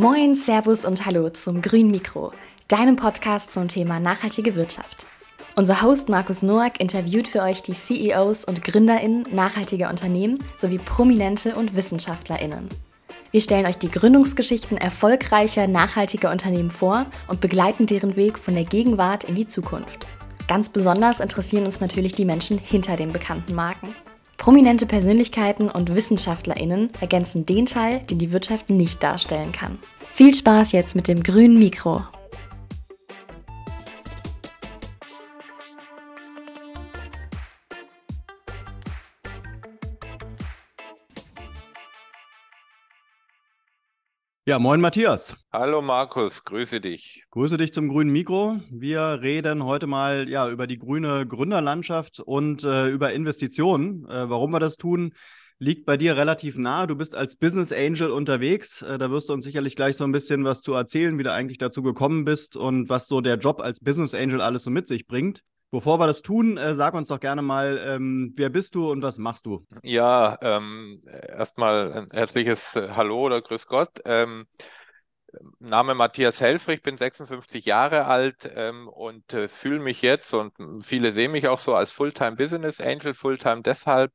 Moin, Servus und Hallo zum Grün Mikro, deinem Podcast zum Thema nachhaltige Wirtschaft. Unser Host Markus Noack interviewt für euch die CEOs und GründerInnen nachhaltiger Unternehmen sowie Prominente und WissenschaftlerInnen. Wir stellen euch die Gründungsgeschichten erfolgreicher, nachhaltiger Unternehmen vor und begleiten deren Weg von der Gegenwart in die Zukunft. Ganz besonders interessieren uns natürlich die Menschen hinter den bekannten Marken. Prominente Persönlichkeiten und WissenschaftlerInnen ergänzen den Teil, den die Wirtschaft nicht darstellen kann. Viel Spaß jetzt mit dem grünen Mikro. Ja, moin Matthias. Hallo Markus, grüße dich. Grüße dich zum grünen Mikro. Wir reden heute mal ja, über die grüne Gründerlandschaft und äh, über Investitionen. Äh, warum wir das tun, liegt bei dir relativ nah. Du bist als Business Angel unterwegs. Äh, da wirst du uns sicherlich gleich so ein bisschen was zu erzählen, wie du eigentlich dazu gekommen bist und was so der Job als Business Angel alles so mit sich bringt. Bevor wir das tun, äh, sag uns doch gerne mal, ähm, wer bist du und was machst du? Ja, ähm, erstmal ein herzliches äh, Hallo oder Grüß Gott. Ähm, Name Matthias Helfrich, ich bin 56 Jahre alt ähm, und äh, fühle mich jetzt und viele sehen mich auch so als Fulltime Business Angel, Fulltime deshalb,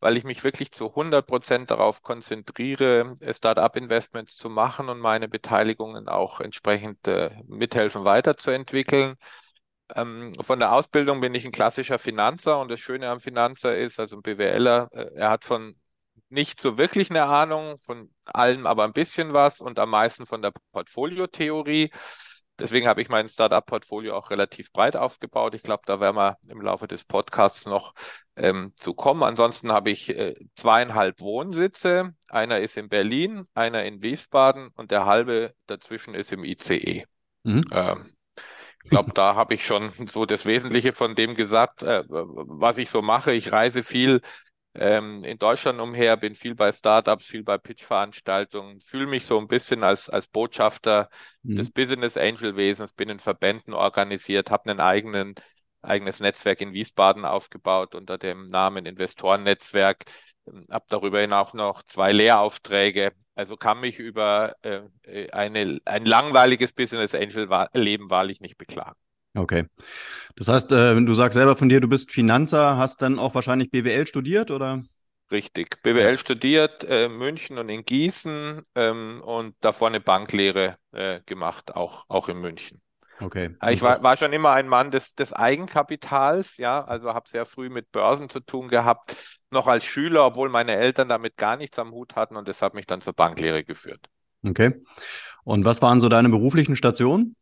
weil ich mich wirklich zu 100 Prozent darauf konzentriere, Startup-Investments zu machen und meine Beteiligungen auch entsprechend äh, mithelfen weiterzuentwickeln. Ähm, von der Ausbildung bin ich ein klassischer Finanzer und das Schöne am Finanzer ist, also ein BWLer, äh, er hat von nicht so wirklich eine Ahnung, von allem aber ein bisschen was und am meisten von der Portfoliotheorie. Deswegen habe ich mein Startup-Portfolio auch relativ breit aufgebaut. Ich glaube, da werden wir im Laufe des Podcasts noch ähm, zu kommen. Ansonsten habe ich äh, zweieinhalb Wohnsitze. Einer ist in Berlin, einer in Wiesbaden und der halbe dazwischen ist im ICE. Mhm. Ähm, ich glaube, da habe ich schon so das Wesentliche von dem gesagt, äh, was ich so mache. Ich reise viel ähm, in Deutschland umher, bin viel bei Startups, viel bei Pitch-Veranstaltungen, fühle mich so ein bisschen als, als Botschafter mhm. des Business Angel-Wesens, bin in Verbänden organisiert, habe einen eigenen eigenes Netzwerk in Wiesbaden aufgebaut unter dem Namen Investorennetzwerk, ähm, habe darüber hinaus noch zwei Lehraufträge also kann mich über äh, äh, eine, ein langweiliges Business Angel Leben wahrlich nicht beklagen. Okay. Das heißt, äh, du sagst selber von dir, du bist Finanzer, hast dann auch wahrscheinlich BWL studiert oder? Richtig. BWL studiert, äh, München und in Gießen ähm, und davor eine Banklehre äh, gemacht, auch, auch in München. Okay. Ich war, war schon immer ein Mann des, des Eigenkapitals, ja, also habe sehr früh mit Börsen zu tun gehabt, noch als Schüler, obwohl meine Eltern damit gar nichts am Hut hatten und das hat mich dann zur Banklehre geführt. Okay. Und was waren so deine beruflichen Stationen?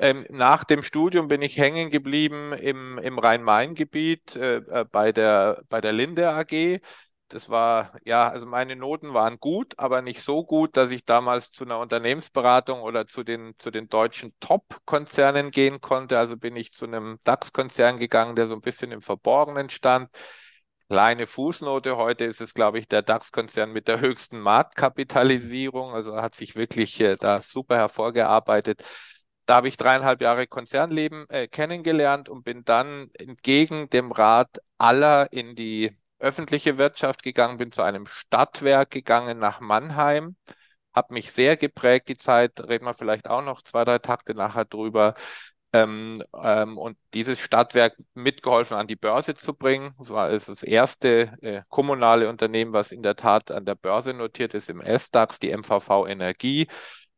Ähm, nach dem Studium bin ich hängen geblieben im, im Rhein-Main-Gebiet äh, äh bei, der, bei der Linde AG. Das war, ja, also meine Noten waren gut, aber nicht so gut, dass ich damals zu einer Unternehmensberatung oder zu den, zu den deutschen Top-Konzernen gehen konnte. Also bin ich zu einem DAX-Konzern gegangen, der so ein bisschen im Verborgenen stand. Kleine Fußnote, heute ist es, glaube ich, der DAX-Konzern mit der höchsten Marktkapitalisierung. Also hat sich wirklich äh, da super hervorgearbeitet. Da habe ich dreieinhalb Jahre Konzernleben äh, kennengelernt und bin dann entgegen dem Rat aller in die öffentliche Wirtschaft gegangen, bin zu einem Stadtwerk gegangen nach Mannheim, habe mich sehr geprägt, die Zeit, reden wir vielleicht auch noch zwei, drei Takte nachher drüber. Ähm, ähm, und dieses Stadtwerk mitgeholfen an die Börse zu bringen. Das war das erste äh, kommunale Unternehmen, was in der Tat an der Börse notiert ist, im SDAX, die MVV Energie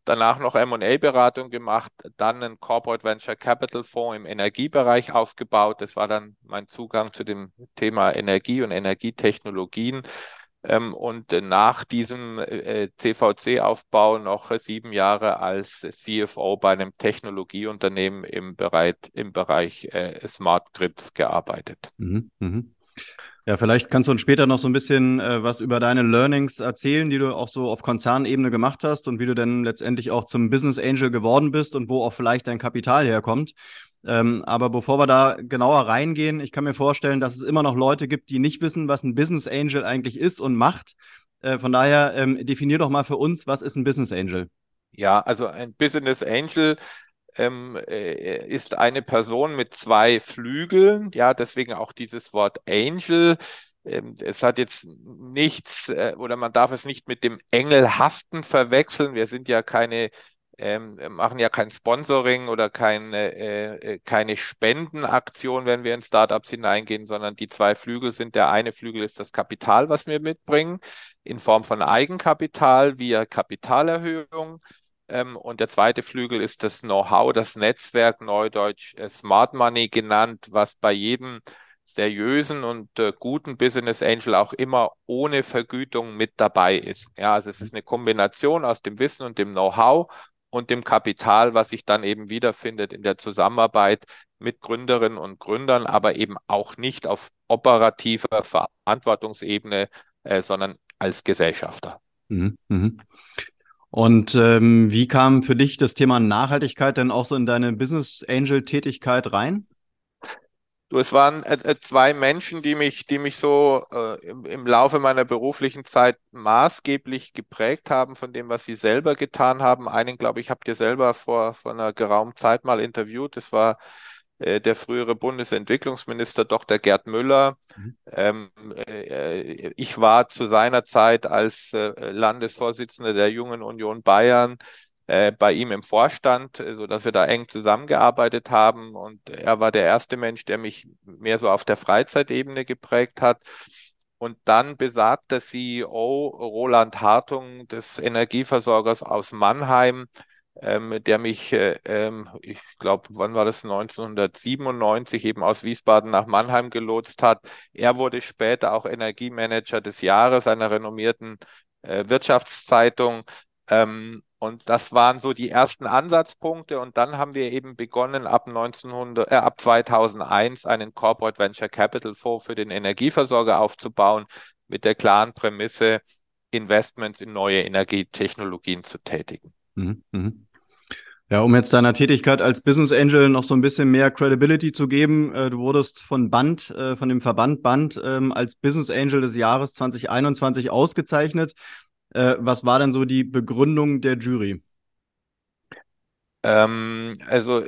danach noch MA-Beratung gemacht, dann einen Corporate Venture Capital Fonds im Energiebereich aufgebaut. Das war dann mein Zugang zu dem Thema Energie und Energietechnologien. Ähm, und nach diesem äh, CVC-Aufbau noch sieben Jahre als CFO bei einem Technologieunternehmen im Bereich, im Bereich äh, Smart Grids gearbeitet. Mhm, mh. Ja, vielleicht kannst du uns später noch so ein bisschen äh, was über deine Learnings erzählen, die du auch so auf Konzernebene gemacht hast und wie du dann letztendlich auch zum Business Angel geworden bist und wo auch vielleicht dein Kapital herkommt. Ähm, aber bevor wir da genauer reingehen, ich kann mir vorstellen, dass es immer noch Leute gibt, die nicht wissen, was ein Business Angel eigentlich ist und macht. Äh, von daher ähm, definier doch mal für uns, was ist ein Business Angel? Ja, also ein Business Angel ähm, äh, ist eine Person mit zwei Flügeln, ja, deswegen auch dieses Wort Angel. ähm, es hat jetzt nichts äh, oder man darf es nicht mit dem Engelhaften verwechseln. Wir sind ja keine ähm, machen ja kein Sponsoring oder keine, äh, äh, keine Spendenaktion, wenn wir in Startups hineingehen, sondern die zwei Flügel sind, der eine Flügel ist das Kapital, was wir mitbringen, in Form von Eigenkapital via Kapitalerhöhung. Ähm, und der zweite Flügel ist das Know-how, das Netzwerk, neudeutsch äh, Smart Money genannt, was bei jedem seriösen und äh, guten Business Angel auch immer ohne Vergütung mit dabei ist. Ja, also es ist eine Kombination aus dem Wissen und dem Know-how und dem Kapital, was sich dann eben wiederfindet in der Zusammenarbeit mit Gründerinnen und Gründern, aber eben auch nicht auf operativer Verantwortungsebene, äh, sondern als Gesellschafter. Mhm, mhm. Und ähm, wie kam für dich das Thema Nachhaltigkeit denn auch so in deine Business Angel Tätigkeit rein? Du, es waren äh, äh, zwei Menschen, die mich, die mich so äh, im, im, Laufe meiner beruflichen Zeit maßgeblich geprägt haben von dem, was sie selber getan haben. Einen, glaube ich, habt ihr selber vor, vor einer geraumen Zeit mal interviewt. Das war der frühere Bundesentwicklungsminister Dr. Gerd Müller. Mhm. Ähm, äh, ich war zu seiner Zeit als äh, Landesvorsitzender der Jungen Union Bayern äh, bei ihm im Vorstand, äh, so dass wir da eng zusammengearbeitet haben. Und er war der erste Mensch, der mich mehr so auf der Freizeitebene geprägt hat. Und dann besagter CEO Roland Hartung des Energieversorgers aus Mannheim, ähm, der mich, äh, ähm, ich glaube, wann war das, 1997 eben aus Wiesbaden nach Mannheim gelotst hat. Er wurde später auch Energiemanager des Jahres einer renommierten äh, Wirtschaftszeitung. Ähm, und das waren so die ersten Ansatzpunkte. Und dann haben wir eben begonnen, ab, 1900, äh, ab 2001 einen Corporate Venture Capital Fonds für den Energieversorger aufzubauen, mit der klaren Prämisse, Investments in neue Energietechnologien zu tätigen. Mhm, mhm. Ja, um jetzt deiner Tätigkeit als Business Angel noch so ein bisschen mehr Credibility zu geben, äh, du wurdest von Band, äh, von dem Verband Band ähm, als Business Angel des Jahres 2021 ausgezeichnet. Äh, was war denn so die Begründung der Jury? Ähm, also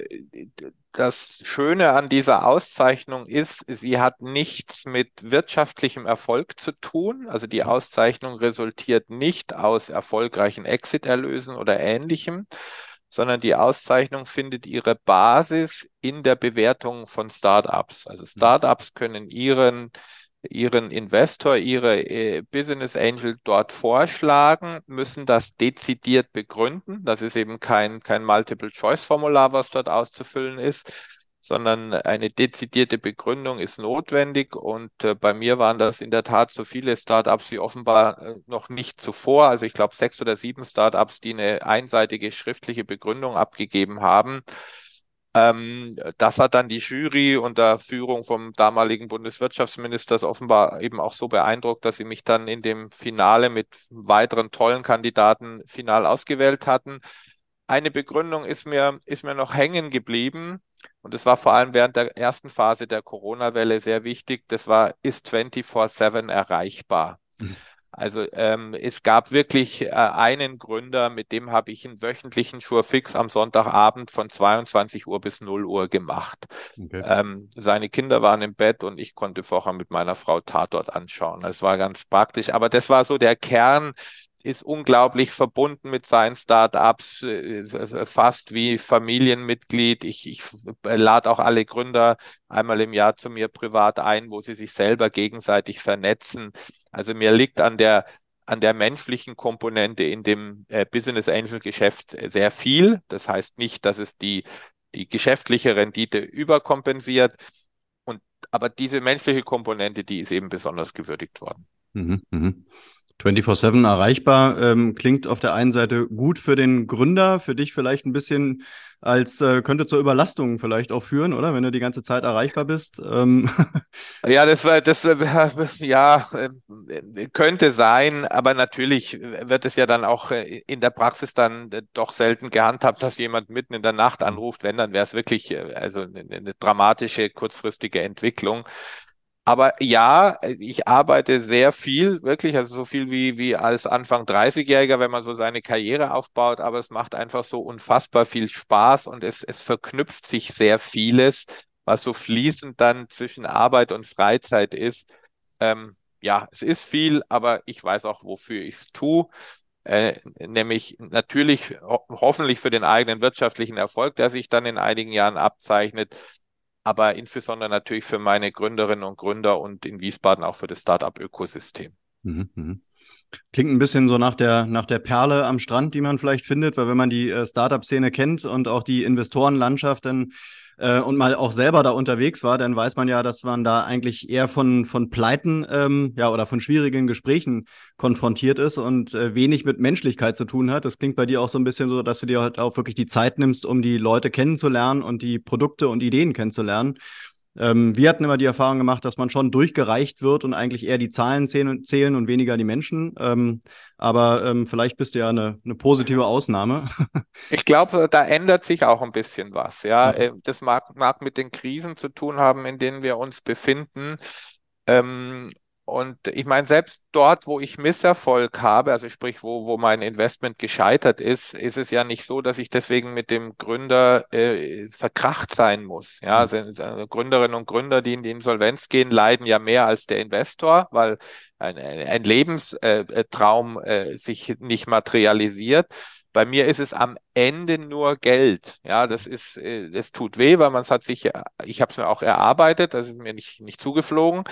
das Schöne an dieser Auszeichnung ist, sie hat nichts mit wirtschaftlichem Erfolg zu tun. Also die mhm. Auszeichnung resultiert nicht aus erfolgreichen Exit-Erlösen oder ähnlichem, sondern die Auszeichnung findet ihre Basis in der Bewertung von Startups. Also mhm. Startups können ihren ihren Investor, ihre äh, Business Angel dort vorschlagen, müssen das dezidiert begründen. Das ist eben kein, kein Multiple-Choice-Formular, was dort auszufüllen ist, sondern eine dezidierte Begründung ist notwendig. Und äh, bei mir waren das in der Tat so viele Startups wie offenbar äh, noch nicht zuvor. Also ich glaube sechs oder sieben Startups, die eine einseitige schriftliche Begründung abgegeben haben. Ähm, das hat dann die Jury unter Führung vom damaligen Bundeswirtschaftsministers offenbar eben auch so beeindruckt, dass sie mich dann in dem Finale mit weiteren tollen Kandidaten final ausgewählt hatten. Eine Begründung ist mir, ist mir noch hängen geblieben. Und es war vor allem während der ersten Phase der Corona-Welle sehr wichtig. Das war, ist 24-7 erreichbar. Mhm. Also ähm, es gab wirklich äh, einen Gründer, mit dem habe ich einen wöchentlichen Schurfix am Sonntagabend von 22 Uhr bis 0 Uhr gemacht. Okay. Ähm, seine Kinder waren im Bett und ich konnte vorher mit meiner Frau Tatort anschauen. Das war ganz praktisch. Aber das war so der Kern, ist unglaublich verbunden mit seinen Startups, äh, fast wie Familienmitglied. Ich, ich lade auch alle Gründer einmal im Jahr zu mir privat ein, wo sie sich selber gegenseitig vernetzen. Also mir liegt an der an der menschlichen Komponente in dem äh, Business Angel Geschäft sehr viel. Das heißt nicht, dass es die, die geschäftliche Rendite überkompensiert. Und, aber diese menschliche Komponente, die ist eben besonders gewürdigt worden. Mhm, mh. 24-7 erreichbar ähm, klingt auf der einen Seite gut für den Gründer, für dich vielleicht ein bisschen als äh, könnte zur Überlastung vielleicht auch führen, oder? Wenn du die ganze Zeit erreichbar bist. Ähm. Ja, das war das äh, ja äh, könnte sein, aber natürlich wird es ja dann auch äh, in der Praxis dann doch selten gehandhabt, dass jemand mitten in der Nacht anruft. Wenn, dann wäre es wirklich also eine, eine dramatische kurzfristige Entwicklung. Aber ja, ich arbeite sehr viel, wirklich, also so viel wie, wie als Anfang 30-Jähriger, wenn man so seine Karriere aufbaut, aber es macht einfach so unfassbar viel Spaß und es, es verknüpft sich sehr vieles, was so fließend dann zwischen Arbeit und Freizeit ist. Ähm, ja, es ist viel, aber ich weiß auch, wofür ich es tue. Äh, nämlich natürlich ho hoffentlich für den eigenen wirtschaftlichen Erfolg, der sich dann in einigen Jahren abzeichnet, aber insbesondere natürlich für meine Gründerinnen und Gründer und in Wiesbaden auch für das Startup-Ökosystem. Mhm, mh. Klingt ein bisschen so nach der, nach der Perle am Strand, die man vielleicht findet, weil wenn man die äh, Startup-Szene kennt und auch die Investorenlandschaft, dann äh, und mal auch selber da unterwegs war, dann weiß man ja, dass man da eigentlich eher von, von Pleiten ähm, ja, oder von schwierigen Gesprächen konfrontiert ist und äh, wenig mit Menschlichkeit zu tun hat. Das klingt bei dir auch so ein bisschen so, dass du dir halt auch wirklich die Zeit nimmst, um die Leute kennenzulernen und die Produkte und Ideen kennenzulernen. Ähm, wir hatten immer die Erfahrung gemacht, dass man schon durchgereicht wird und eigentlich eher die Zahlen zählen, zählen und weniger die Menschen. Ähm, aber ähm, vielleicht bist du ja eine, eine positive Ausnahme. ich glaube, da ändert sich auch ein bisschen was. Ja, mhm. das mag, mag mit den Krisen zu tun haben, in denen wir uns befinden. Ähm, und ich meine, selbst dort, wo ich Misserfolg habe, also sprich, wo, wo mein Investment gescheitert ist, ist es ja nicht so, dass ich deswegen mit dem Gründer äh, verkracht sein muss. Ja, mhm. also Gründerinnen und Gründer, die in die Insolvenz gehen, leiden ja mehr als der Investor, weil ein, ein Lebenstraum äh, äh, sich nicht materialisiert. Bei mir ist es am Ende nur Geld. Ja, das ist, äh, es tut weh, weil man es hat sich, ich habe es mir auch erarbeitet, das ist mir nicht, nicht zugeflogen.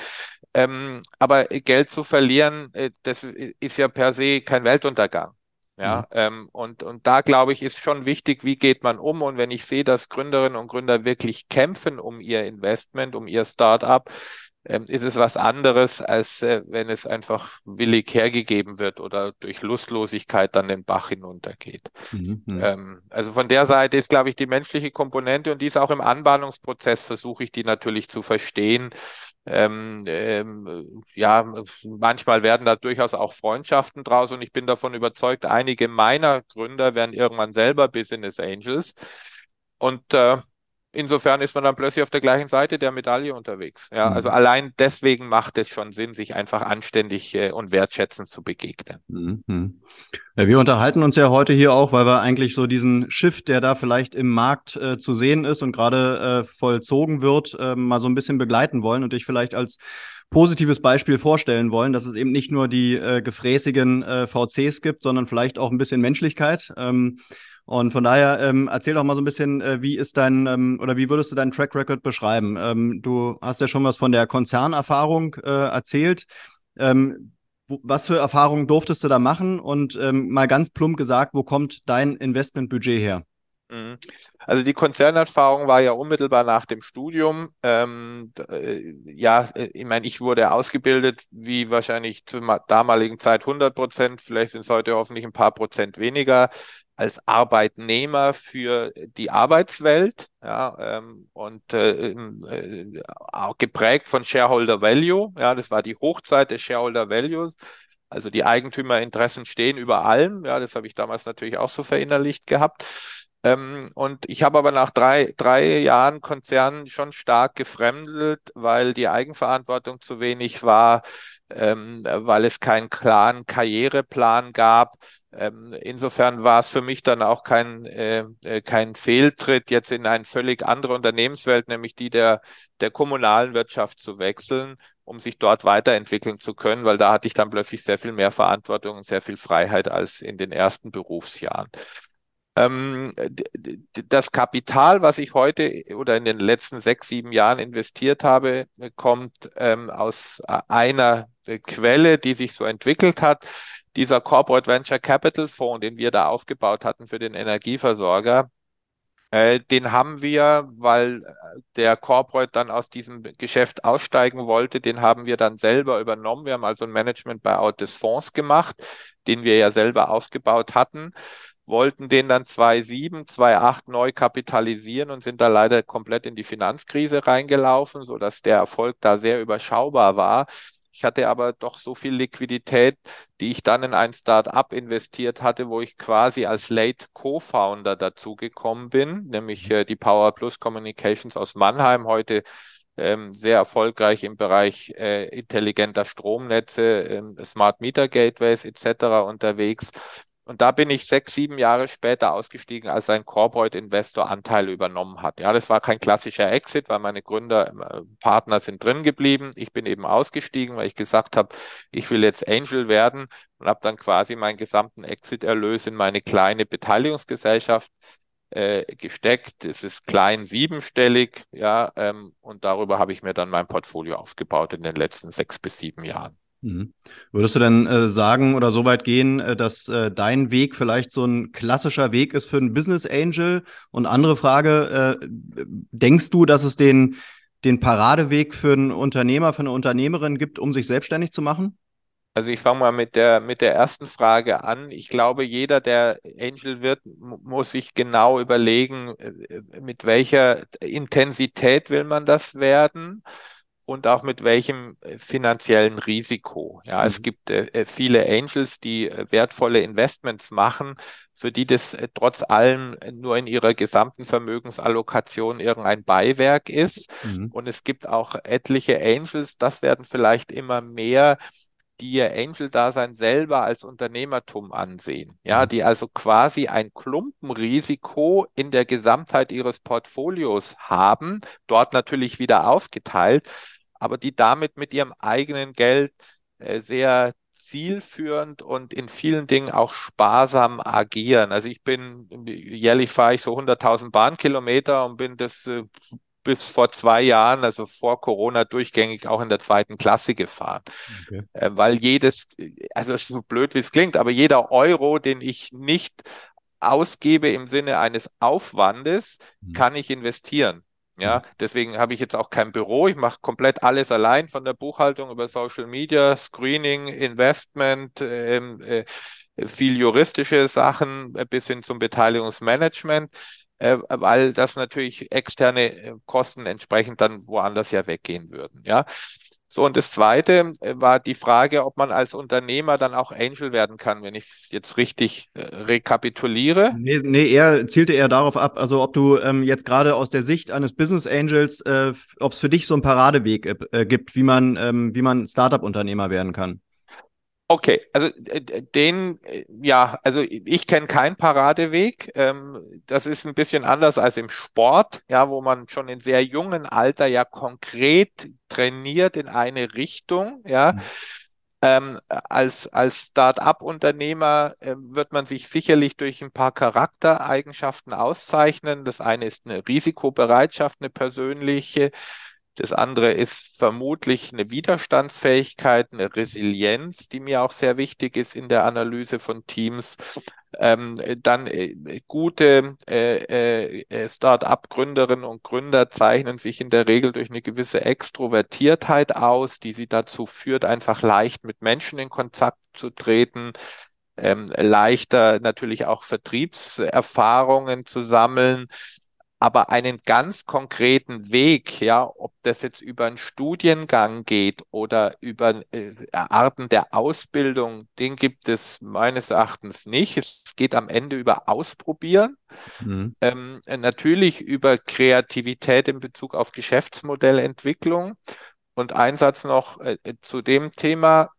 Ähm, aber Geld zu verlieren, äh, das ist ja per se kein Weltuntergang. Ja, mhm. ähm, und, und da glaube ich, ist schon wichtig, wie geht man um? Und wenn ich sehe, dass Gründerinnen und Gründer wirklich kämpfen um ihr Investment, um ihr Start-up, ähm, ist es was anderes, als äh, wenn es einfach willig hergegeben wird oder durch Lustlosigkeit dann den Bach hinuntergeht. Mhm, ähm, also von der Seite ist, glaube ich, die menschliche Komponente und die ist auch im Anbahnungsprozess, versuche ich die natürlich zu verstehen. Ähm, ähm, ja, manchmal werden da durchaus auch Freundschaften draus und ich bin davon überzeugt, einige meiner Gründer werden irgendwann selber Business Angels. Und äh, insofern ist man dann plötzlich auf der gleichen Seite der Medaille unterwegs. Ja, mhm. also allein deswegen macht es schon Sinn, sich einfach anständig äh, und wertschätzend zu begegnen. Mhm. Ja, wir unterhalten uns ja heute hier auch, weil wir eigentlich so diesen Shift, der da vielleicht im Markt äh, zu sehen ist und gerade äh, vollzogen wird, äh, mal so ein bisschen begleiten wollen und dich vielleicht als positives Beispiel vorstellen wollen, dass es eben nicht nur die äh, gefräßigen äh, VCs gibt, sondern vielleicht auch ein bisschen Menschlichkeit. Ähm, und von daher ähm, erzähl doch mal so ein bisschen, äh, wie ist dein ähm, oder wie würdest du deinen Track Record beschreiben? Ähm, du hast ja schon was von der Konzernerfahrung äh, erzählt. Ähm, was für Erfahrungen durftest du da machen? Und ähm, mal ganz plump gesagt, wo kommt dein Investmentbudget her? Mhm. Also die Konzernerfahrung war ja unmittelbar nach dem Studium. Ähm, äh, ja, äh, ich meine, ich wurde ausgebildet, wie wahrscheinlich zur damaligen Zeit 100 Prozent, vielleicht sind es heute hoffentlich ein paar Prozent weniger als Arbeitnehmer für die Arbeitswelt ja, ähm, und äh, äh, auch geprägt von Shareholder Value. Ja, das war die Hochzeit des Shareholder Values. Also die Eigentümerinteressen stehen über allem. Ja, das habe ich damals natürlich auch so verinnerlicht gehabt. Ähm, und ich habe aber nach drei, drei Jahren Konzern schon stark gefremdelt, weil die Eigenverantwortung zu wenig war, ähm, weil es keinen klaren Karriereplan gab ähm, insofern war es für mich dann auch kein, äh, äh, kein Fehltritt, jetzt in eine völlig andere Unternehmenswelt, nämlich die der, der kommunalen Wirtschaft zu wechseln, um sich dort weiterentwickeln zu können, weil da hatte ich dann plötzlich sehr viel mehr Verantwortung und sehr viel Freiheit als in den ersten Berufsjahren. Ähm, das Kapital, was ich heute oder in den letzten sechs, sieben Jahren investiert habe, kommt ähm, aus äh, einer Quelle, die sich so entwickelt hat dieser Corporate Venture Capital Fonds, den wir da aufgebaut hatten für den Energieversorger, äh, den haben wir, weil der Corporate dann aus diesem Geschäft aussteigen wollte, den haben wir dann selber übernommen. Wir haben also ein Management Buyout des Fonds gemacht, den wir ja selber aufgebaut hatten wollten den dann 2007, 2008 neu kapitalisieren und sind da leider komplett in die Finanzkrise reingelaufen, sodass der Erfolg da sehr überschaubar war. Ich hatte aber doch so viel Liquidität, die ich dann in ein Start-up investiert hatte, wo ich quasi als Late Co-Founder dazugekommen bin, nämlich äh, die Power Plus Communications aus Mannheim, heute ähm, sehr erfolgreich im Bereich äh, intelligenter Stromnetze, ähm, Smart Meter Gateways etc. unterwegs. Und da bin ich sechs, sieben Jahre später ausgestiegen, als ein Corporate Investor Anteile übernommen hat. Ja, das war kein klassischer Exit, weil meine Gründer, äh, Partner sind drin geblieben. Ich bin eben ausgestiegen, weil ich gesagt habe, ich will jetzt Angel werden und habe dann quasi meinen gesamten Exit-Erlös in meine kleine Beteiligungsgesellschaft äh, gesteckt. Es ist klein siebenstellig, ja, ähm, und darüber habe ich mir dann mein Portfolio aufgebaut in den letzten sechs bis sieben Jahren. Mhm. Würdest du denn äh, sagen oder so weit gehen, äh, dass äh, dein Weg vielleicht so ein klassischer Weg ist für einen Business Angel? Und andere Frage, äh, denkst du, dass es den, den Paradeweg für einen Unternehmer, für eine Unternehmerin gibt, um sich selbstständig zu machen? Also ich fange mal mit der, mit der ersten Frage an. Ich glaube, jeder, der Angel wird, muss sich genau überlegen, äh, mit welcher Intensität will man das werden und auch mit welchem äh, finanziellen Risiko. Ja, mhm. es gibt äh, äh, viele Angels, die äh, wertvolle Investments machen, für die das äh, trotz allem nur in ihrer gesamten Vermögensallokation irgendein Beiwerk ist. Mhm. Und es gibt auch etliche Angels, das werden vielleicht immer mehr, die ihr Angel-Dasein selber als Unternehmertum ansehen. Ja, mhm. die also quasi ein Klumpenrisiko in der Gesamtheit ihres Portfolios haben, dort natürlich wieder aufgeteilt aber die damit mit ihrem eigenen Geld äh, sehr zielführend und in vielen Dingen auch sparsam agieren. Also ich bin, jährlich fahre ich so 100.000 Bahnkilometer und bin das äh, bis vor zwei Jahren, also vor Corona, durchgängig auch in der zweiten Klasse gefahren. Okay. Äh, weil jedes, also so blöd wie es klingt, aber jeder Euro, den ich nicht ausgebe im Sinne eines Aufwandes, mhm. kann ich investieren. Ja, deswegen habe ich jetzt auch kein Büro. Ich mache komplett alles allein von der Buchhaltung über Social Media, Screening, Investment, ähm, äh, viel juristische Sachen äh, bis hin zum Beteiligungsmanagement, äh, weil das natürlich externe äh, Kosten entsprechend dann woanders ja weggehen würden. Ja, so, und das Zweite äh, war die Frage, ob man als Unternehmer dann auch Angel werden kann, wenn ich es jetzt richtig äh, rekapituliere. Nee, nee, er zielte eher darauf ab, also ob du ähm, jetzt gerade aus der Sicht eines Business Angels, äh, ob es für dich so einen Paradeweg äh, gibt, wie man, ähm, wie man Startup-Unternehmer werden kann. Okay, also den, ja, also ich kenne keinen Paradeweg. Ähm, das ist ein bisschen anders als im Sport, ja, wo man schon in sehr jungen Alter ja konkret trainiert in eine Richtung, ja. Mhm. Ähm, als als Start-up-Unternehmer äh, wird man sich sicherlich durch ein paar Charaktereigenschaften auszeichnen. Das eine ist eine Risikobereitschaft, eine persönliche. Das andere ist vermutlich eine Widerstandsfähigkeit, eine Resilienz, die mir auch sehr wichtig ist in der Analyse von Teams. Ähm, dann äh, gute äh, äh, Start-up-Gründerinnen und Gründer zeichnen sich in der Regel durch eine gewisse Extrovertiertheit aus, die sie dazu führt, einfach leicht mit Menschen in Kontakt zu treten, ähm, leichter natürlich auch Vertriebserfahrungen zu sammeln aber einen ganz konkreten Weg, ja, ob das jetzt über einen Studiengang geht oder über äh, Arten der Ausbildung, den gibt es meines Erachtens nicht. Es geht am Ende über Ausprobieren, mhm. ähm, natürlich über Kreativität in Bezug auf Geschäftsmodellentwicklung. Und ein Satz noch äh, zu dem Thema.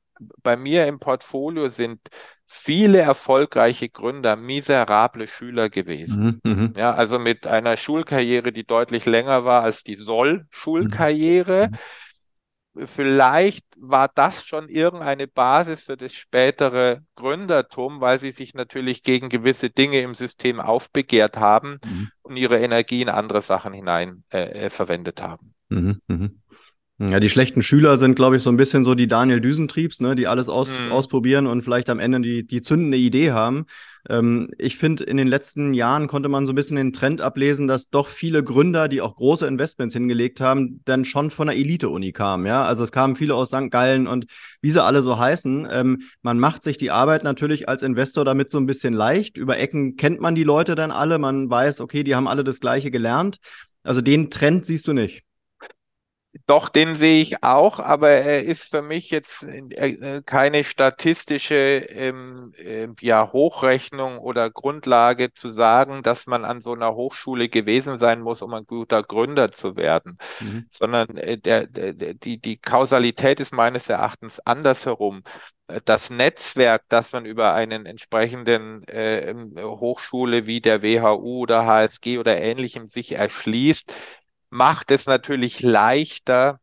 Bei mir im Portfolio sind viele erfolgreiche Gründer miserable Schüler gewesen. Mhm, mhm, ja, also mit einer Schulkarriere, die deutlich länger war als die Soll-Schulkarriere. Mhm. Vielleicht war das schon irgendeine Basis für das spätere Gründertum, weil sie sich natürlich gegen gewisse Dinge im System aufbegehrt haben mhm. und ihre Energie in andere Sachen hinein äh, äh verwendet haben. Ja, die schlechten Schüler sind, glaube ich, so ein bisschen so die Daniel Düsentriebs, ne, die alles aus, mhm. ausprobieren und vielleicht am Ende die, die zündende Idee haben. Ähm, ich finde, in den letzten Jahren konnte man so ein bisschen den Trend ablesen, dass doch viele Gründer, die auch große Investments hingelegt haben, dann schon von der Elite-Uni kamen. Ja, also es kamen viele aus St. Gallen und wie sie alle so heißen. Ähm, man macht sich die Arbeit natürlich als Investor damit so ein bisschen leicht. Über Ecken kennt man die Leute dann alle. Man weiß, okay, die haben alle das Gleiche gelernt. Also den Trend siehst du nicht. Doch, den sehe ich auch, aber er ist für mich jetzt äh, keine statistische ähm, äh, ja, Hochrechnung oder Grundlage zu sagen, dass man an so einer Hochschule gewesen sein muss, um ein guter Gründer zu werden, mhm. sondern äh, der, der, die, die Kausalität ist meines Erachtens andersherum. Das Netzwerk, das man über einen entsprechenden äh, Hochschule wie der WHU oder HSG oder ähnlichem sich erschließt, macht es natürlich leichter,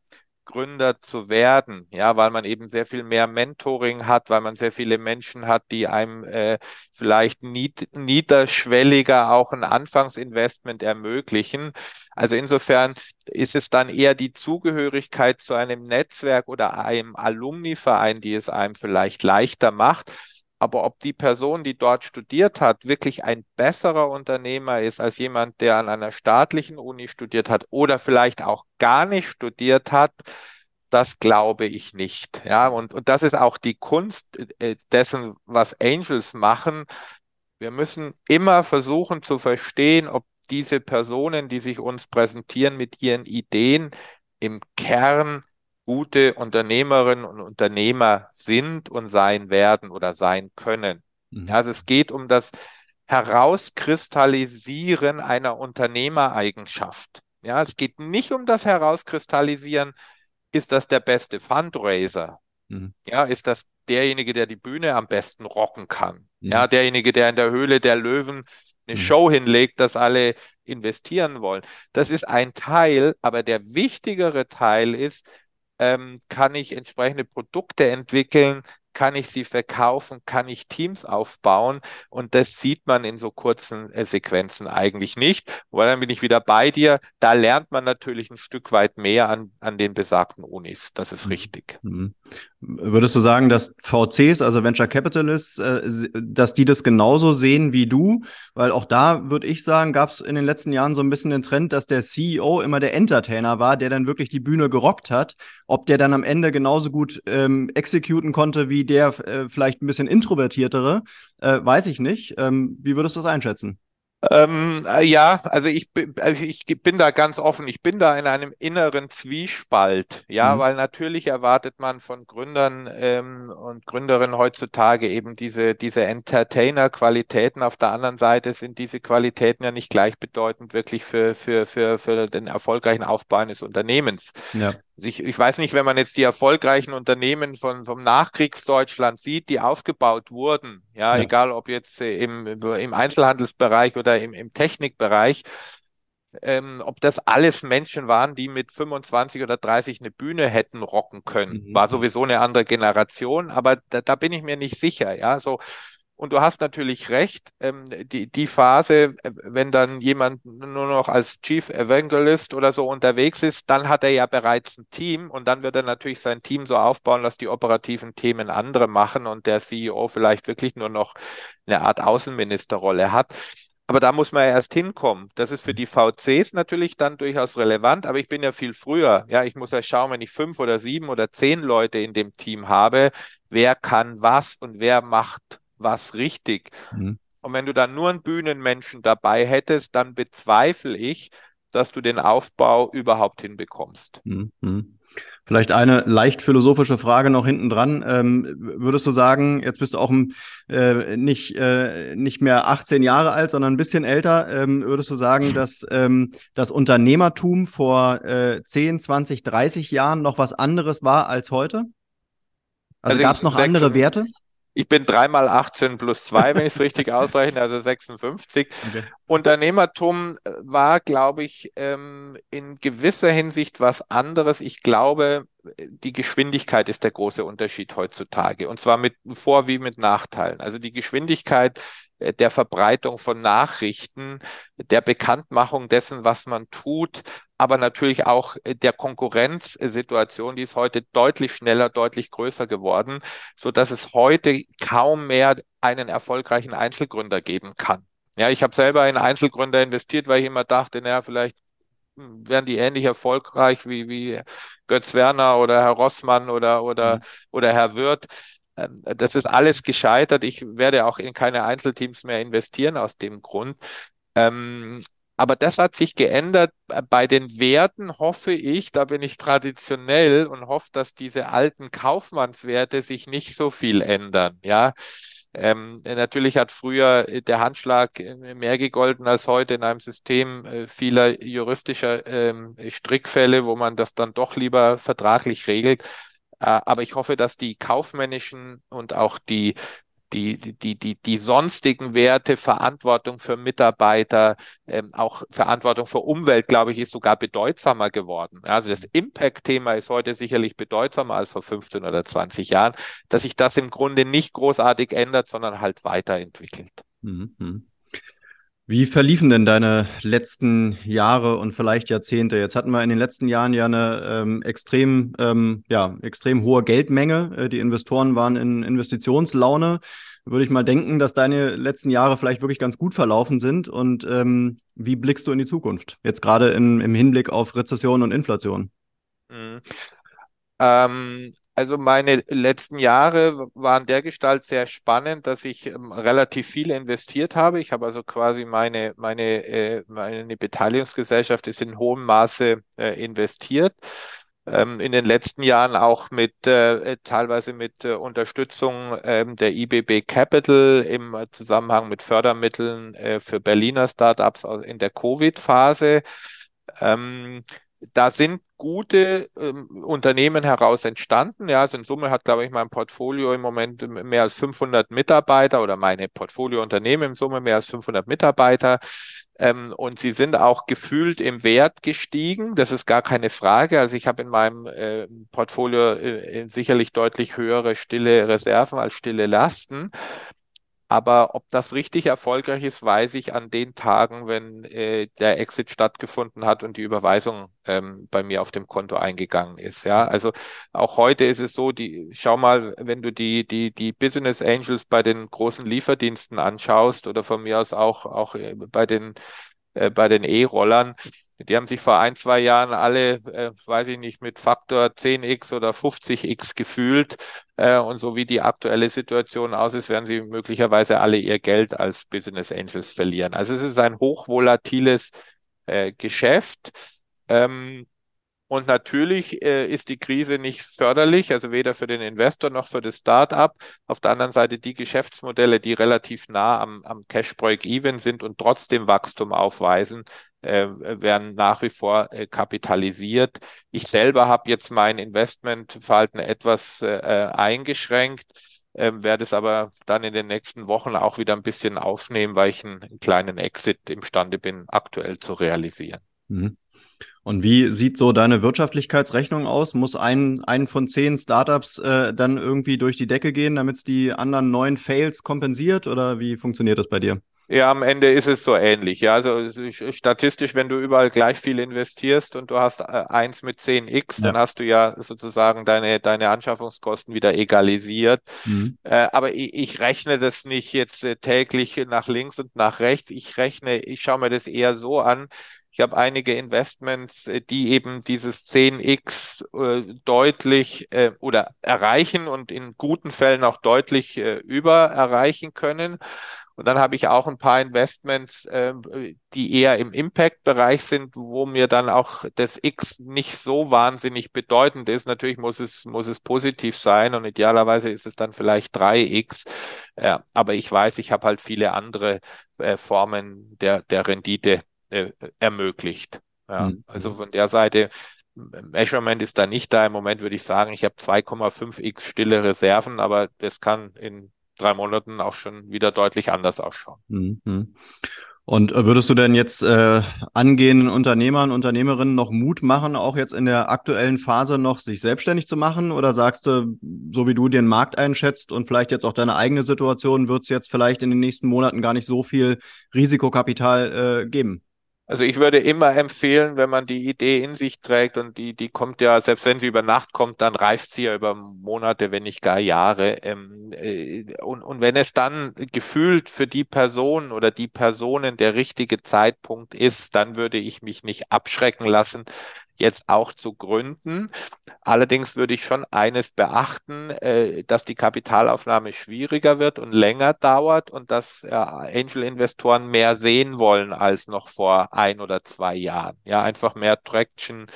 Gründer zu werden, ja, weil man eben sehr viel mehr Mentoring hat, weil man sehr viele Menschen hat, die einem äh, vielleicht nied niederschwelliger auch ein Anfangsinvestment ermöglichen. Also insofern ist es dann eher die Zugehörigkeit zu einem Netzwerk oder einem Alumni-Verein, die es einem vielleicht leichter macht. Aber ob die Person, die dort studiert hat, wirklich ein besserer Unternehmer ist als jemand, der an einer staatlichen Uni studiert hat oder vielleicht auch gar nicht studiert hat, das glaube ich nicht. Ja, und, und das ist auch die Kunst äh, dessen, was Angels machen. Wir müssen immer versuchen zu verstehen, ob diese Personen, die sich uns präsentieren mit ihren Ideen, im Kern gute Unternehmerinnen und Unternehmer sind und sein werden oder sein können. Mhm. Also es geht um das Herauskristallisieren einer Unternehmereigenschaft. Ja, es geht nicht um das Herauskristallisieren, ist das der beste Fundraiser? Mhm. Ja, ist das derjenige, der die Bühne am besten rocken kann? Mhm. Ja, derjenige, der in der Höhle der Löwen eine mhm. Show hinlegt, dass alle investieren wollen. Das ist ein Teil, aber der wichtigere Teil ist, ähm, kann ich entsprechende Produkte entwickeln, kann ich sie verkaufen, kann ich Teams aufbauen und das sieht man in so kurzen äh, Sequenzen eigentlich nicht. Weil dann bin ich wieder bei dir. Da lernt man natürlich ein Stück weit mehr an, an den besagten Unis. Das ist mhm. richtig. Mhm. Würdest du sagen, dass VCs, also Venture Capitalists, äh, dass die das genauso sehen wie du? Weil auch da würde ich sagen, gab es in den letzten Jahren so ein bisschen den Trend, dass der CEO immer der Entertainer war, der dann wirklich die Bühne gerockt hat. Ob der dann am Ende genauso gut ähm, exekuten konnte wie der äh, vielleicht ein bisschen introvertiertere, äh, weiß ich nicht. Ähm, wie würdest du das einschätzen? Ähm, äh, ja, also ich, also ich bin da ganz offen. Ich bin da in einem inneren Zwiespalt, ja, mhm. weil natürlich erwartet man von Gründern ähm, und Gründerinnen heutzutage eben diese, diese Entertainer-Qualitäten. Auf der anderen Seite sind diese Qualitäten ja nicht gleichbedeutend wirklich für, für, für, für den erfolgreichen Aufbau eines Unternehmens. Ja. Ich, ich weiß nicht, wenn man jetzt die erfolgreichen Unternehmen von, vom Nachkriegsdeutschland sieht, die aufgebaut wurden, ja, ja. egal ob jetzt im, im Einzelhandelsbereich oder im, im Technikbereich, ähm, ob das alles Menschen waren, die mit 25 oder 30 eine Bühne hätten rocken können. Mhm. War sowieso eine andere Generation, aber da, da bin ich mir nicht sicher. Ja, so und du hast natürlich recht, ähm, die, die Phase, äh, wenn dann jemand nur noch als Chief Evangelist oder so unterwegs ist, dann hat er ja bereits ein Team und dann wird er natürlich sein Team so aufbauen, dass die operativen Themen andere machen und der CEO vielleicht wirklich nur noch eine Art Außenministerrolle hat. Aber da muss man ja erst hinkommen. Das ist für die VCs natürlich dann durchaus relevant, aber ich bin ja viel früher. Ja, ich muss ja schauen, wenn ich fünf oder sieben oder zehn Leute in dem Team habe, wer kann was und wer macht was richtig. Mhm. Und wenn du dann nur einen Bühnenmenschen dabei hättest, dann bezweifle ich, dass du den Aufbau überhaupt hinbekommst. Mhm. mhm. Vielleicht eine leicht philosophische Frage noch hinten dran. Ähm, würdest du sagen, jetzt bist du auch äh, nicht, äh, nicht mehr 18 Jahre alt, sondern ein bisschen älter, ähm, würdest du sagen, dass ähm, das Unternehmertum vor äh, 10, 20, 30 Jahren noch was anderes war als heute? Also, also gab es noch andere Werte? Ich bin dreimal 18 plus 2, wenn ich es richtig ausrechne, also 56. Okay. Unternehmertum äh, war, glaube ich, ähm, in gewisser Hinsicht was anderes. Ich glaube, die Geschwindigkeit ist der große Unterschied heutzutage. Und zwar mit Vor- wie mit Nachteilen. Also die Geschwindigkeit äh, der Verbreitung von Nachrichten, der Bekanntmachung dessen, was man tut, aber natürlich auch äh, der Konkurrenzsituation, die ist heute deutlich schneller, deutlich größer geworden, so dass es heute kaum mehr einen erfolgreichen Einzelgründer geben kann. Ja, ich habe selber in Einzelgründer investiert, weil ich immer dachte, naja, vielleicht hm, wären die ähnlich erfolgreich wie, wie Götz Werner oder Herr Rossmann oder, oder, mhm. oder Herr Wirth. Ähm, das ist alles gescheitert. Ich werde auch in keine Einzelteams mehr investieren aus dem Grund. Ähm, aber das hat sich geändert. Bei den Werten hoffe ich, da bin ich traditionell und hoffe, dass diese alten Kaufmannswerte sich nicht so viel ändern. Ja, ähm, natürlich hat früher der Handschlag mehr gegolten als heute in einem System äh, vieler juristischer ähm, Strickfälle, wo man das dann doch lieber vertraglich regelt. Äh, aber ich hoffe, dass die kaufmännischen und auch die die, die, die, die sonstigen Werte, Verantwortung für Mitarbeiter, ähm, auch Verantwortung für Umwelt, glaube ich, ist sogar bedeutsamer geworden. Also das Impact-Thema ist heute sicherlich bedeutsamer als vor 15 oder 20 Jahren, dass sich das im Grunde nicht großartig ändert, sondern halt weiterentwickelt. Mhm. Wie verliefen denn deine letzten Jahre und vielleicht Jahrzehnte? Jetzt hatten wir in den letzten Jahren ja eine ähm, extrem, ähm, ja, extrem hohe Geldmenge. Äh, die Investoren waren in Investitionslaune. Würde ich mal denken, dass deine letzten Jahre vielleicht wirklich ganz gut verlaufen sind. Und ähm, wie blickst du in die Zukunft? Jetzt gerade im Hinblick auf Rezession und Inflation. Mhm. Ähm, also meine letzten Jahre waren der Gestalt sehr spannend, dass ich ähm, relativ viel investiert habe. Ich habe also quasi meine, meine, äh, meine Beteiligungsgesellschaft ist in hohem Maße äh, investiert. Ähm, in den letzten Jahren auch mit äh, teilweise mit äh, Unterstützung ähm, der IBB Capital im Zusammenhang mit Fördermitteln äh, für Berliner Startups in der Covid-Phase. Ähm, da sind gute ähm, Unternehmen heraus entstanden. Ja, also in Summe hat, glaube ich, mein Portfolio im Moment mehr als 500 Mitarbeiter oder meine Portfoliounternehmen im Summe mehr als 500 Mitarbeiter. Ähm, und sie sind auch gefühlt im Wert gestiegen. Das ist gar keine Frage. Also ich habe in meinem äh, Portfolio äh, sicherlich deutlich höhere stille Reserven als stille Lasten. Aber ob das richtig erfolgreich ist, weiß ich an den Tagen, wenn äh, der Exit stattgefunden hat und die Überweisung ähm, bei mir auf dem Konto eingegangen ist. Ja, also auch heute ist es so, die, schau mal, wenn du die, die, die Business Angels bei den großen Lieferdiensten anschaust oder von mir aus auch, auch äh, bei den, äh, bei den E-Rollern, die haben sich vor ein, zwei Jahren alle, äh, weiß ich nicht, mit Faktor 10x oder 50x gefühlt. Äh, und so wie die aktuelle Situation aus ist, werden sie möglicherweise alle ihr Geld als Business Angels verlieren. Also es ist ein hochvolatiles äh, Geschäft. Ähm, und natürlich äh, ist die Krise nicht förderlich, also weder für den Investor noch für das Start-up. Auf der anderen Seite die Geschäftsmodelle, die relativ nah am, am Cash Break-Even sind und trotzdem Wachstum aufweisen, äh, werden nach wie vor äh, kapitalisiert. Ich selber habe jetzt mein Investmentverhalten etwas äh, eingeschränkt. Ähm, werde es aber dann in den nächsten Wochen auch wieder ein bisschen aufnehmen, weil ich einen, einen kleinen Exit imstande bin, aktuell zu realisieren. Mhm. Und wie sieht so deine Wirtschaftlichkeitsrechnung aus? Muss ein, ein von zehn Startups äh, dann irgendwie durch die Decke gehen, damit es die anderen neun Fails kompensiert? Oder wie funktioniert das bei dir? Ja, am Ende ist es so ähnlich. Ja, also statistisch, wenn du überall gleich viel investierst und du hast äh, eins mit 10x, ja. dann hast du ja sozusagen deine, deine Anschaffungskosten wieder egalisiert. Mhm. Äh, aber ich, ich, rechne das nicht jetzt äh, täglich nach links und nach rechts. Ich rechne, ich schaue mir das eher so an. Ich habe einige Investments, äh, die eben dieses 10x äh, deutlich äh, oder erreichen und in guten Fällen auch deutlich äh, über erreichen können. Und dann habe ich auch ein paar Investments, äh, die eher im Impact-Bereich sind, wo mir dann auch das X nicht so wahnsinnig bedeutend ist. Natürlich muss es, muss es positiv sein und idealerweise ist es dann vielleicht 3X. Äh, aber ich weiß, ich habe halt viele andere äh, Formen der, der Rendite äh, ermöglicht. Ja, mhm. Also von der Seite, Measurement ist da nicht da. Im Moment würde ich sagen, ich habe 2,5x stille Reserven, aber das kann in drei Monaten auch schon wieder deutlich anders ausschauen. Mhm. Und äh, würdest du denn jetzt äh, angehenden Unternehmern, Unternehmerinnen noch Mut machen, auch jetzt in der aktuellen Phase noch sich selbstständig zu machen? Oder sagst du, so wie du den Markt einschätzt und vielleicht jetzt auch deine eigene Situation, wird es jetzt vielleicht in den nächsten Monaten gar nicht so viel Risikokapital äh, geben? Also ich würde immer empfehlen, wenn man die Idee in sich trägt und die, die kommt ja, selbst wenn sie über Nacht kommt, dann reift sie ja über Monate, wenn nicht gar Jahre. Ähm, äh, und, und wenn es dann gefühlt für die Person oder die Personen der richtige Zeitpunkt ist, dann würde ich mich nicht abschrecken lassen. Jetzt auch zu gründen. Allerdings würde ich schon eines beachten, äh, dass die Kapitalaufnahme schwieriger wird und länger dauert und dass äh, Angel-Investoren mehr sehen wollen als noch vor ein oder zwei Jahren. Ja, einfach mehr Traction.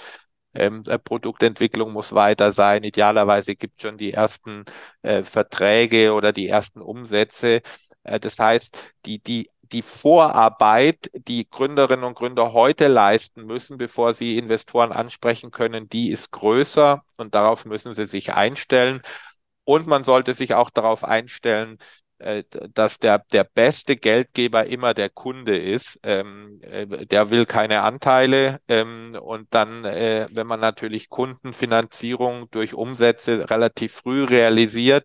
Ähm, äh, Produktentwicklung muss weiter sein. Idealerweise gibt es schon die ersten äh, Verträge oder die ersten Umsätze. Äh, das heißt, die, die die Vorarbeit, die Gründerinnen und Gründer heute leisten müssen, bevor sie Investoren ansprechen können, die ist größer und darauf müssen sie sich einstellen. Und man sollte sich auch darauf einstellen, äh, dass der, der beste Geldgeber immer der Kunde ist. Ähm, äh, der will keine Anteile. Ähm, und dann, äh, wenn man natürlich Kundenfinanzierung durch Umsätze relativ früh realisiert,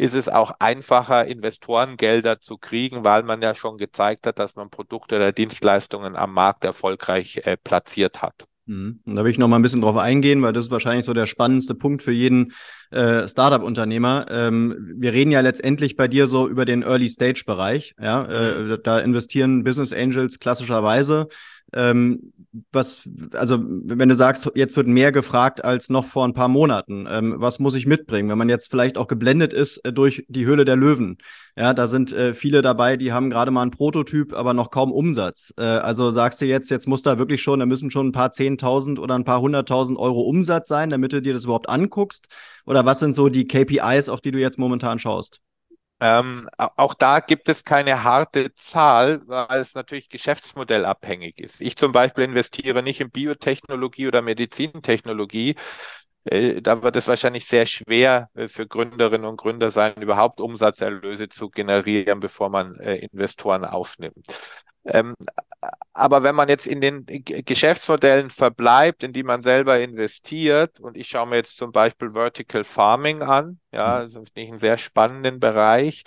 ist es auch einfacher, Investorengelder zu kriegen, weil man ja schon gezeigt hat, dass man Produkte oder Dienstleistungen am Markt erfolgreich äh, platziert hat. Mhm. Da will ich noch mal ein bisschen drauf eingehen, weil das ist wahrscheinlich so der spannendste Punkt für jeden äh, Startup-Unternehmer. Ähm, wir reden ja letztendlich bei dir so über den Early-Stage-Bereich. Ja? Äh, da investieren Business Angels klassischerweise ähm, was, also wenn du sagst, jetzt wird mehr gefragt als noch vor ein paar Monaten, ähm, was muss ich mitbringen? Wenn man jetzt vielleicht auch geblendet ist äh, durch die Höhle der Löwen. Ja, da sind äh, viele dabei, die haben gerade mal einen Prototyp, aber noch kaum Umsatz. Äh, also sagst du jetzt, jetzt muss da wirklich schon, da müssen schon ein paar Zehntausend oder ein paar hunderttausend Euro Umsatz sein, damit du dir das überhaupt anguckst? Oder was sind so die KPIs, auf die du jetzt momentan schaust? Ähm, auch da gibt es keine harte Zahl, weil es natürlich geschäftsmodellabhängig ist. Ich zum Beispiel investiere nicht in Biotechnologie oder Medizintechnologie. Äh, da wird es wahrscheinlich sehr schwer äh, für Gründerinnen und Gründer sein, überhaupt Umsatzerlöse zu generieren, bevor man äh, Investoren aufnimmt. Ähm, aber wenn man jetzt in den Geschäftsmodellen verbleibt, in die man selber investiert, und ich schaue mir jetzt zum Beispiel Vertical Farming an, ja, mhm. das finde ich einen sehr spannenden Bereich.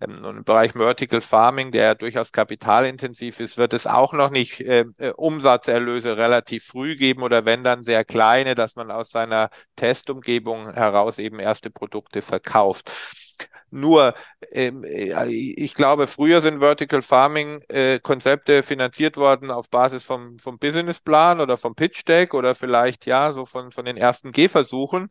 Ähm, und im Bereich Vertical Farming, der ja durchaus kapitalintensiv ist, wird es auch noch nicht äh, äh, Umsatzerlöse relativ früh geben oder wenn dann sehr kleine, dass man aus seiner Testumgebung heraus eben erste Produkte verkauft. Nur, ähm, äh, ich glaube, früher sind Vertical Farming äh, Konzepte finanziert worden auf Basis vom, vom Businessplan oder vom Pitch Deck oder vielleicht ja so von, von den ersten Gehversuchen.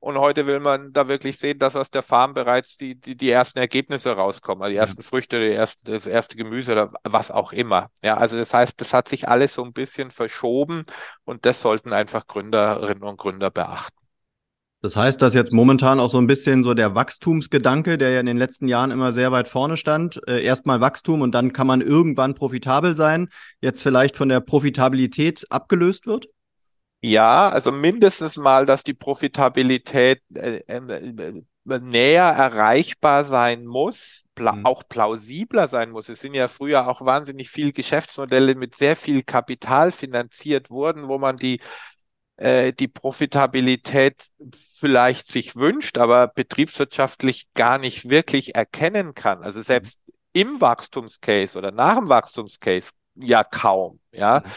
Und heute will man da wirklich sehen, dass aus der Farm bereits die, die, die ersten Ergebnisse rauskommen, also die ersten. Früchte, die ersten, das erste Gemüse oder was auch immer. Ja, also das heißt, das hat sich alles so ein bisschen verschoben und das sollten einfach Gründerinnen und Gründer beachten. Das heißt, dass jetzt momentan auch so ein bisschen so der Wachstumsgedanke, der ja in den letzten Jahren immer sehr weit vorne stand, äh, erstmal Wachstum und dann kann man irgendwann profitabel sein, jetzt vielleicht von der Profitabilität abgelöst wird? Ja, also mindestens mal, dass die Profitabilität äh, ähm, äh, näher erreichbar sein muss, pla mhm. auch plausibler sein muss. Es sind ja früher auch wahnsinnig viele Geschäftsmodelle mit sehr viel Kapital finanziert worden, wo man die äh, die Profitabilität vielleicht sich wünscht, aber betriebswirtschaftlich gar nicht wirklich erkennen kann. Also selbst im Wachstumscase oder nach dem Wachstumscase ja kaum, ja. Mhm.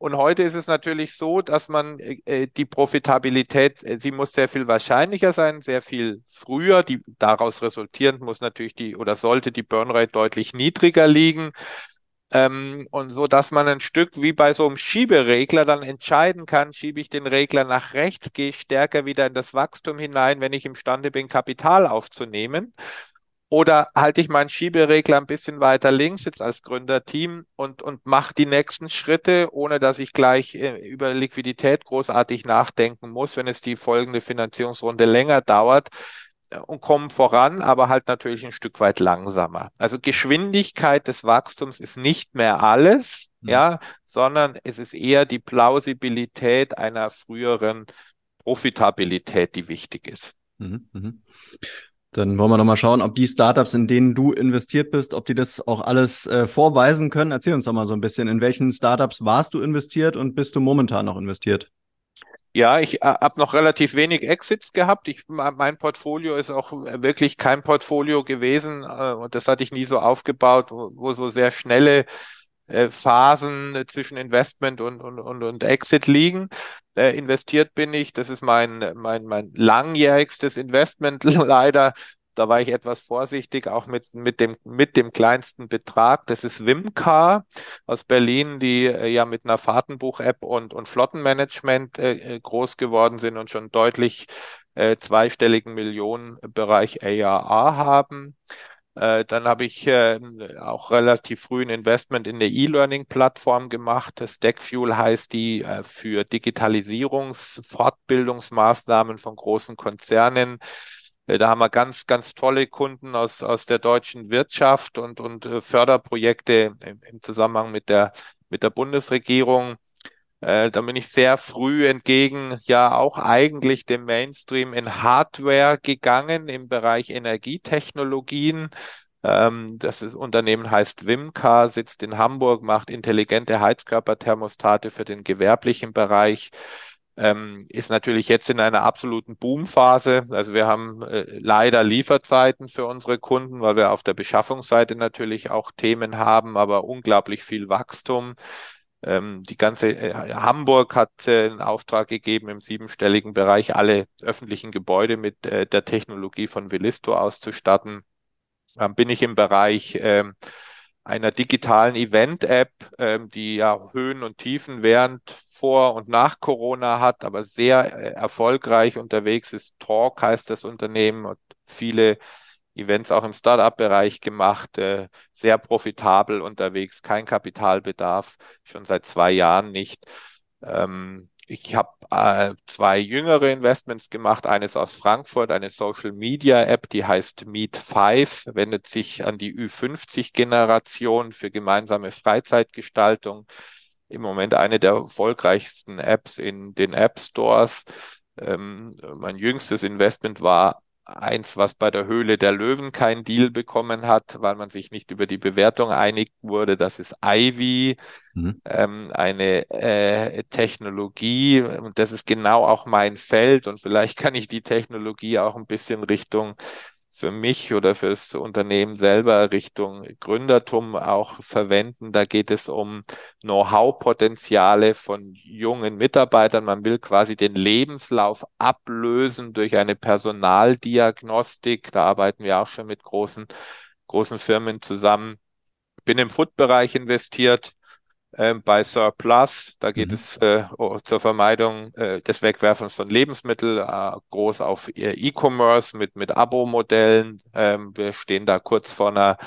Und heute ist es natürlich so, dass man äh, die Profitabilität, äh, sie muss sehr viel wahrscheinlicher sein, sehr viel früher. Die daraus resultierend muss natürlich die oder sollte die Burnrate deutlich niedriger liegen. Ähm, und so, dass man ein Stück wie bei so einem Schieberegler dann entscheiden kann, schiebe ich den Regler nach rechts, gehe ich stärker wieder in das Wachstum hinein, wenn ich imstande bin, Kapital aufzunehmen. Oder halte ich meinen Schieberegler ein bisschen weiter links jetzt als Gründerteam und, und mache die nächsten Schritte, ohne dass ich gleich äh, über Liquidität großartig nachdenken muss, wenn es die folgende Finanzierungsrunde länger dauert, und kommen voran, aber halt natürlich ein Stück weit langsamer. Also Geschwindigkeit des Wachstums ist nicht mehr alles, mhm. ja, sondern es ist eher die Plausibilität einer früheren Profitabilität, die wichtig ist. Mhm, mhm. Dann wollen wir nochmal schauen, ob die Startups, in denen du investiert bist, ob die das auch alles äh, vorweisen können. Erzähl uns doch mal so ein bisschen, in welchen Startups warst du investiert und bist du momentan noch investiert? Ja, ich äh, habe noch relativ wenig Exits gehabt. Ich, mein Portfolio ist auch wirklich kein Portfolio gewesen äh, und das hatte ich nie so aufgebaut, wo, wo so sehr schnelle äh, Phasen zwischen Investment und, und, und, und Exit liegen. Äh, investiert bin ich, das ist mein, mein, mein langjährigstes Investment leider Da war ich etwas vorsichtig, auch mit, mit, dem, mit dem kleinsten Betrag. Das ist Wimcar aus Berlin, die äh, ja mit einer Fahrtenbuch-App und, und Flottenmanagement äh, äh groß geworden sind und schon deutlich äh, zweistelligen Millionenbereich ARR haben. Äh, dann habe ich äh, auch relativ früh ein Investment in eine E-Learning-Plattform gemacht. Stackfuel heißt die für Digitalisierungs-, Fortbildungsmaßnahmen von großen Konzernen. Äh, da haben wir ganz, ganz tolle Kunden aus, aus der deutschen Wirtschaft und, und äh, Förderprojekte im, Zusammenhang mit der, mit der Bundesregierung. Äh, da bin ich sehr früh entgegen ja auch eigentlich dem Mainstream in Hardware gegangen im Bereich Energietechnologien. Ähm, das ist, Unternehmen heißt Wimca, sitzt in Hamburg, macht intelligente Heizkörperthermostate für den gewerblichen Bereich. Ähm, ist natürlich jetzt in einer absoluten Boomphase. Also wir haben äh, leider Lieferzeiten für unsere Kunden, weil wir auf der Beschaffungsseite natürlich auch Themen haben, aber unglaublich viel Wachstum. Ähm, die ganze äh, Hamburg hat äh, einen Auftrag gegeben, im siebenstelligen Bereich alle öffentlichen Gebäude mit äh, der Technologie von Velisto auszustatten. Dann bin ich im Bereich ähm, einer digitalen Event-App, ähm, die ja Höhen und Tiefen während, vor und nach Corona hat, aber sehr äh, erfolgreich unterwegs ist. Talk heißt das Unternehmen und viele Events auch im Startup-Bereich gemacht, äh, sehr profitabel unterwegs, kein Kapitalbedarf, schon seit zwei Jahren nicht. Ähm, ich habe äh, zwei jüngere Investments gemacht, eines aus Frankfurt, eine Social Media App, die heißt Meet 5, wendet sich an die Ü50-Generation für gemeinsame Freizeitgestaltung. Im Moment eine der erfolgreichsten Apps in den App Stores. Ähm, mein jüngstes Investment war eins, was bei der Höhle der Löwen kein Deal bekommen hat, weil man sich nicht über die Bewertung einig wurde. Das ist Ivy, mhm. ähm, eine äh, Technologie. Und das ist genau auch mein Feld. Und vielleicht kann ich die Technologie auch ein bisschen Richtung für mich oder fürs Unternehmen selber Richtung Gründertum auch verwenden. Da geht es um Know-how-Potenziale von jungen Mitarbeitern. Man will quasi den Lebenslauf ablösen durch eine Personaldiagnostik. Da arbeiten wir auch schon mit großen, großen Firmen zusammen. Bin im Food-Bereich investiert äh, bei Surplus. Da geht mhm. es äh, zur Vermeidung äh, des Wegwerfens von Lebensmitteln, äh, groß auf E-Commerce mit, mit Abo-Modellen. Ähm, wir stehen da kurz vor einer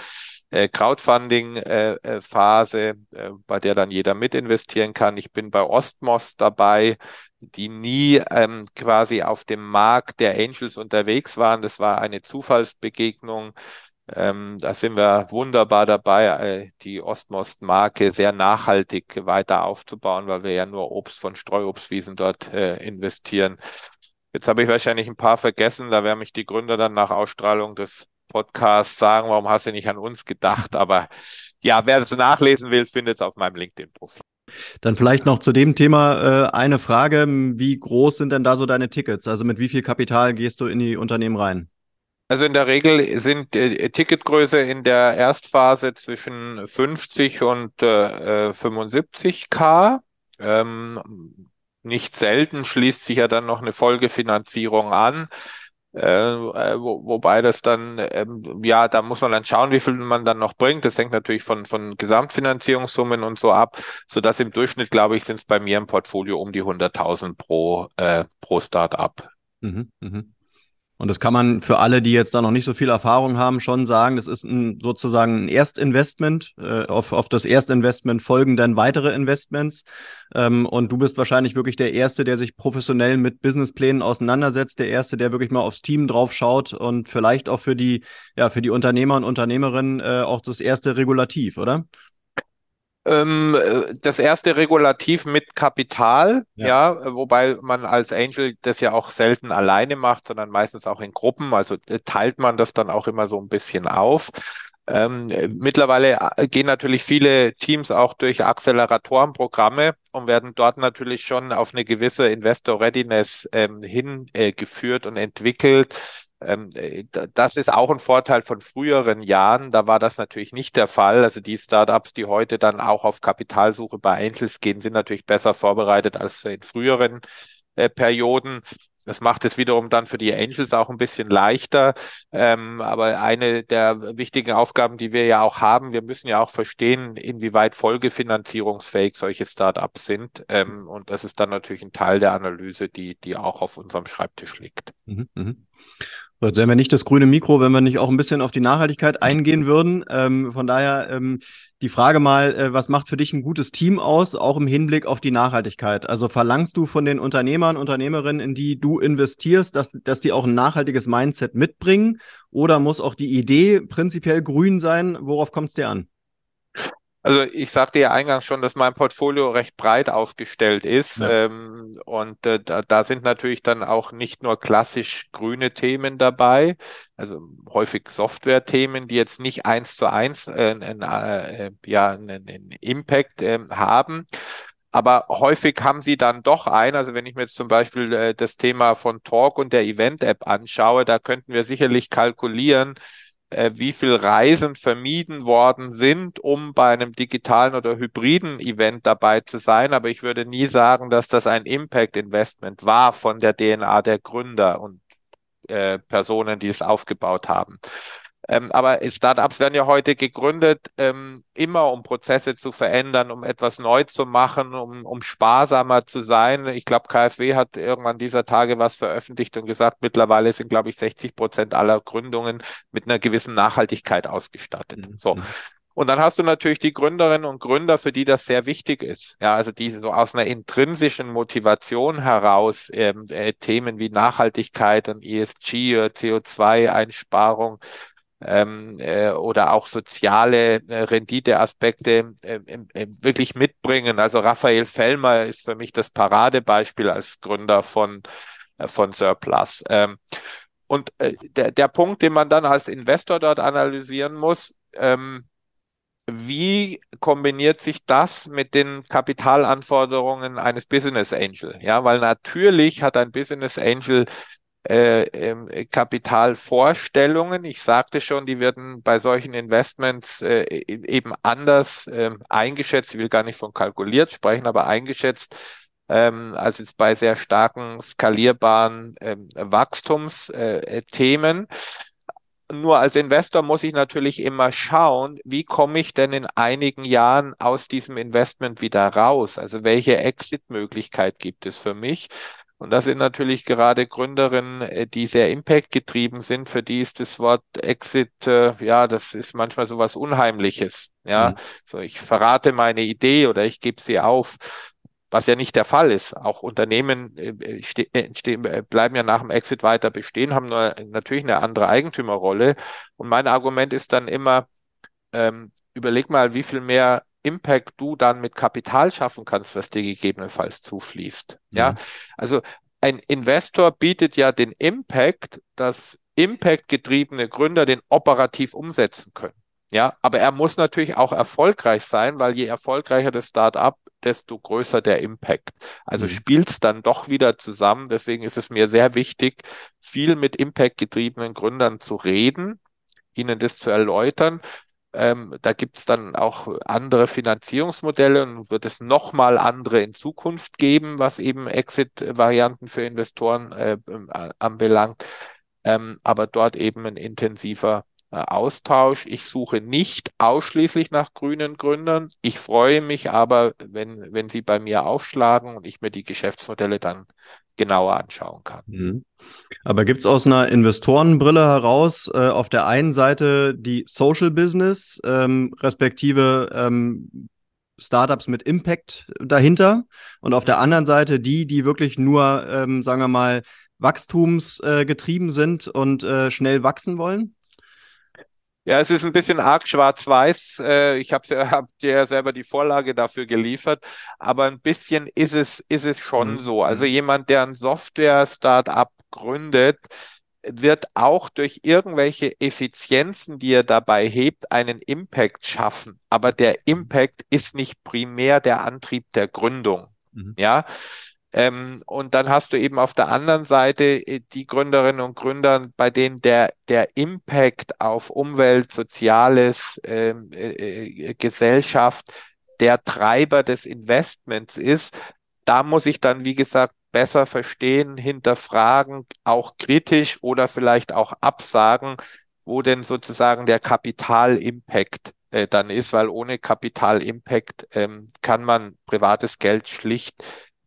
äh, Crowdfunding-Phase, äh, äh, bei der dann jeder mitinvestieren kann. Ich bin bei Ostmos dabei, die nie ähm, quasi auf dem Markt der Angels unterwegs waren. Das war eine Zufallsbegegnung. Ähm, da sind wir wunderbar dabei, äh, die Ostmost-Marke sehr nachhaltig weiter aufzubauen, weil wir ja nur Obst von Streuobstwiesen dort äh, investieren. Jetzt habe ich wahrscheinlich ein paar vergessen, da werden mich die Gründer dann nach Ausstrahlung des Podcasts sagen, warum hast du nicht an uns gedacht? Aber ja, wer das nachlesen will, findet es auf meinem LinkedIn-Profil. Dann vielleicht noch zu dem Thema äh, eine Frage. Wie groß sind denn da so deine Tickets? Also mit wie viel Kapital gehst du in die Unternehmen rein? Also in der Regel sind äh, Ticketgröße in der Erstphase zwischen 50 und äh, 75k. Ähm, nicht selten schließt sich ja dann noch eine Folgefinanzierung an. Äh, äh, wo, wobei das dann, ähm, ja, da muss man dann schauen, wie viel man dann noch bringt. Das hängt natürlich von, von Gesamtfinanzierungssummen und so ab, so dass im Durchschnitt, glaube ich, sind es bei mir im Portfolio um die 100.000 pro, äh, pro Start-up. Mhm, mh. Und das kann man für alle, die jetzt da noch nicht so viel Erfahrung haben, schon sagen. Das ist ein, sozusagen ein Erstinvestment. Äh, auf, auf das Erstinvestment folgen dann weitere Investments. Ähm, und du bist wahrscheinlich wirklich der Erste, der sich professionell mit Businessplänen auseinandersetzt. Der Erste, der wirklich mal aufs Team drauf schaut und vielleicht auch für die, ja, für die Unternehmer und Unternehmerinnen äh, auch das erste Regulativ, oder? Ähm, äh, das erste Regulativ mit Kapital, ja. ja. wobei man als Angel das ja auch selten alleine macht, sondern meistens auch in Gruppen. Also äh, teilt man das dann auch immer so ein bisschen auf. Ähm, mittlerweile äh, gehen natürlich viele Teams auch durch Acceleratorenprogramme und werden dort natürlich schon auf eine gewisse Investor Readiness ähm, hingeführt äh, und entwickelt. Ähm, äh, das ist auch ein Vorteil von früheren Jahren. Da war das natürlich nicht der Fall. Also die Startups, die heute dann auch auf Kapitalsuche bei Angels gehen, sind natürlich besser vorbereitet als in früheren äh, Perioden. das macht es wiederum dann für die Angels auch ein bisschen leichter. Ähm, aber eine der wichtigen Aufgaben, die wir ja auch haben, wir müssen ja auch verstehen, inwieweit folgefinanzierungsfähig solche Startups sind. Ähm, und das ist dann natürlich ein Teil der Analyse, die, die auch auf unserem Schreibtisch liegt. Mhm, mh. Jetzt wären wir nicht das grüne Mikro, wenn wir nicht auch ein bisschen auf die Nachhaltigkeit eingehen würden. Ähm, von daher ähm, die Frage mal, äh, was macht für dich ein gutes Team aus, auch im Hinblick auf die Nachhaltigkeit? Also verlangst du von den Unternehmern, Unternehmerinnen, in die du investierst, dass, dass die auch ein nachhaltiges Mindset mitbringen? Oder muss auch die Idee prinzipiell grün sein? Worauf kommt es dir an? Also ich sagte ja eingangs schon, dass mein Portfolio recht breit aufgestellt ist. Ja. Ähm, und äh, da, da, sind natürlich dann auch nicht nur klassisch grüne Themen dabei, also häufig Software-Themen, die jetzt nicht eins zu eins äh, äh, ja, einen Impact ähm, haben. Aber häufig haben sie dann doch ein, also wenn ich mir jetzt zum Beispiel äh, das Thema von Talk und der Event-App anschaue, da könnten wir sicherlich kalkulieren, äh, wie viel Reisen vermieden worden sind, um bei einem digitalen oder hybriden Event dabei zu sein. Aber ich würde nie sagen, dass das ein Impact-Investment war von der DNA der Gründer und äh, Personen, die es aufgebaut haben. Ähm, aber Startups werden ja heute gegründet, ähm, immer um Prozesse zu verändern, um etwas neu zu machen, um, um sparsamer zu sein. Ich glaube, KfW hat irgendwann dieser Tage was veröffentlicht und gesagt, mittlerweile sind, glaube ich, 60 Prozent aller Gründungen mit einer gewissen Nachhaltigkeit ausgestattet. Mhm. So. Und dann hast du natürlich die Gründerinnen und Gründer, für die das sehr wichtig ist. Ja, also diese so aus einer intrinsischen Motivation heraus ähm, äh, Themen wie Nachhaltigkeit und ESG, CO2-Einsparung ähm, äh, oder auch soziale äh, Renditeaspekte äh, äh, wirklich mitbringen. Also Raphael Fellmer ist für mich das Paradebeispiel als Gründer von, äh, von Surplus. Ähm, und äh, der, der Punkt, den man dann als Investor dort analysieren muss, ähm, wie kombiniert sich das mit den Kapitalanforderungen eines Business Angel? Ja, weil natürlich hat ein Business Angel äh, ähm, Kapitalvorstellungen. Ich sagte schon, die werden bei solchen Investments äh, e-, eben anders äh, eingeschätzt. Ich will gar nicht von kalkuliert sprechen, aber eingeschätzt ähm, als jetzt bei sehr starken skalierbaren ähm, Wachstumsthemen. Nur als Investor muss ich natürlich immer schauen, wie komme ich denn in einigen Jahren aus diesem Investment wieder raus? Also welche Exit-Möglichkeit gibt es für mich? Und das sind natürlich gerade Gründerinnen, äh, die sehr impact-getrieben sind. Für die ist das Wort Exit, äh, ja, das ist manchmal so was Unheimliches. Ja, mhm. so ich verrate meine Idee oder ich gebe sie auf was ja nicht der Fall ist. Auch Unternehmen äh, äh, bleiben ja nach dem Exit weiter bestehen, haben nur natürlich eine andere Eigentümerrolle. Und mein Argument ist dann immer, ähm, überleg mal, wie viel mehr Impact du dann mit Kapital schaffen kannst, was dir gegebenenfalls zufließt. Mhm. Ja, also ein Investor bietet ja den Impact, dass Impact-getriebene Gründer den operativ umsetzen können. Ja, aber er muss natürlich auch erfolgreich sein, weil je erfolgreicher das Startup, desto größer der Impact. Also mhm. spielt es dann doch wieder zusammen. Deswegen ist es mir sehr wichtig, viel mit Impact-getriebenen Gründern zu reden, ihnen das zu erläutern, ähm, da gibt es dann auch andere Finanzierungsmodelle und wird es nochmal andere in Zukunft geben, was eben Exit-Varianten für Investoren äh, anbelangt. Ähm, aber dort eben ein intensiver Austausch. Ich suche nicht ausschließlich nach grünen Gründern. Ich freue mich aber, wenn, wenn sie bei mir aufschlagen und ich mir die Geschäftsmodelle dann genauer anschauen kann. Mhm. Aber gibt es aus einer Investorenbrille heraus äh, auf der einen Seite die Social Business, ähm, respektive ähm, Startups mit Impact dahinter und auf der anderen Seite die, die wirklich nur, ähm, sagen wir mal, wachstumsgetrieben äh, sind und äh, schnell wachsen wollen? Ja, es ist ein bisschen arg schwarz-weiß. Äh, ich habe hab dir ja selber die Vorlage dafür geliefert, aber ein bisschen ist es, ist es schon mhm. so. Also mhm. jemand, der ein Software-Startup gründet, wird auch durch irgendwelche Effizienzen, die er dabei hebt, einen Impact schaffen. Aber der Impact ist nicht primär der Antrieb der Gründung. Mhm. Ja, ähm, und dann hast du eben auf der anderen Seite äh, die Gründerinnen und Gründer, bei denen der, der Impact auf Umwelt, Soziales, ähm, äh, äh, Gesellschaft der Treiber des Investments ist. Da muss ich dann, wie gesagt, besser verstehen, hinterfragen, auch kritisch oder vielleicht auch absagen, wo denn sozusagen der Kapitalimpact äh, dann ist, weil ohne Kapitalimpact ähm, kann man privates Geld schlicht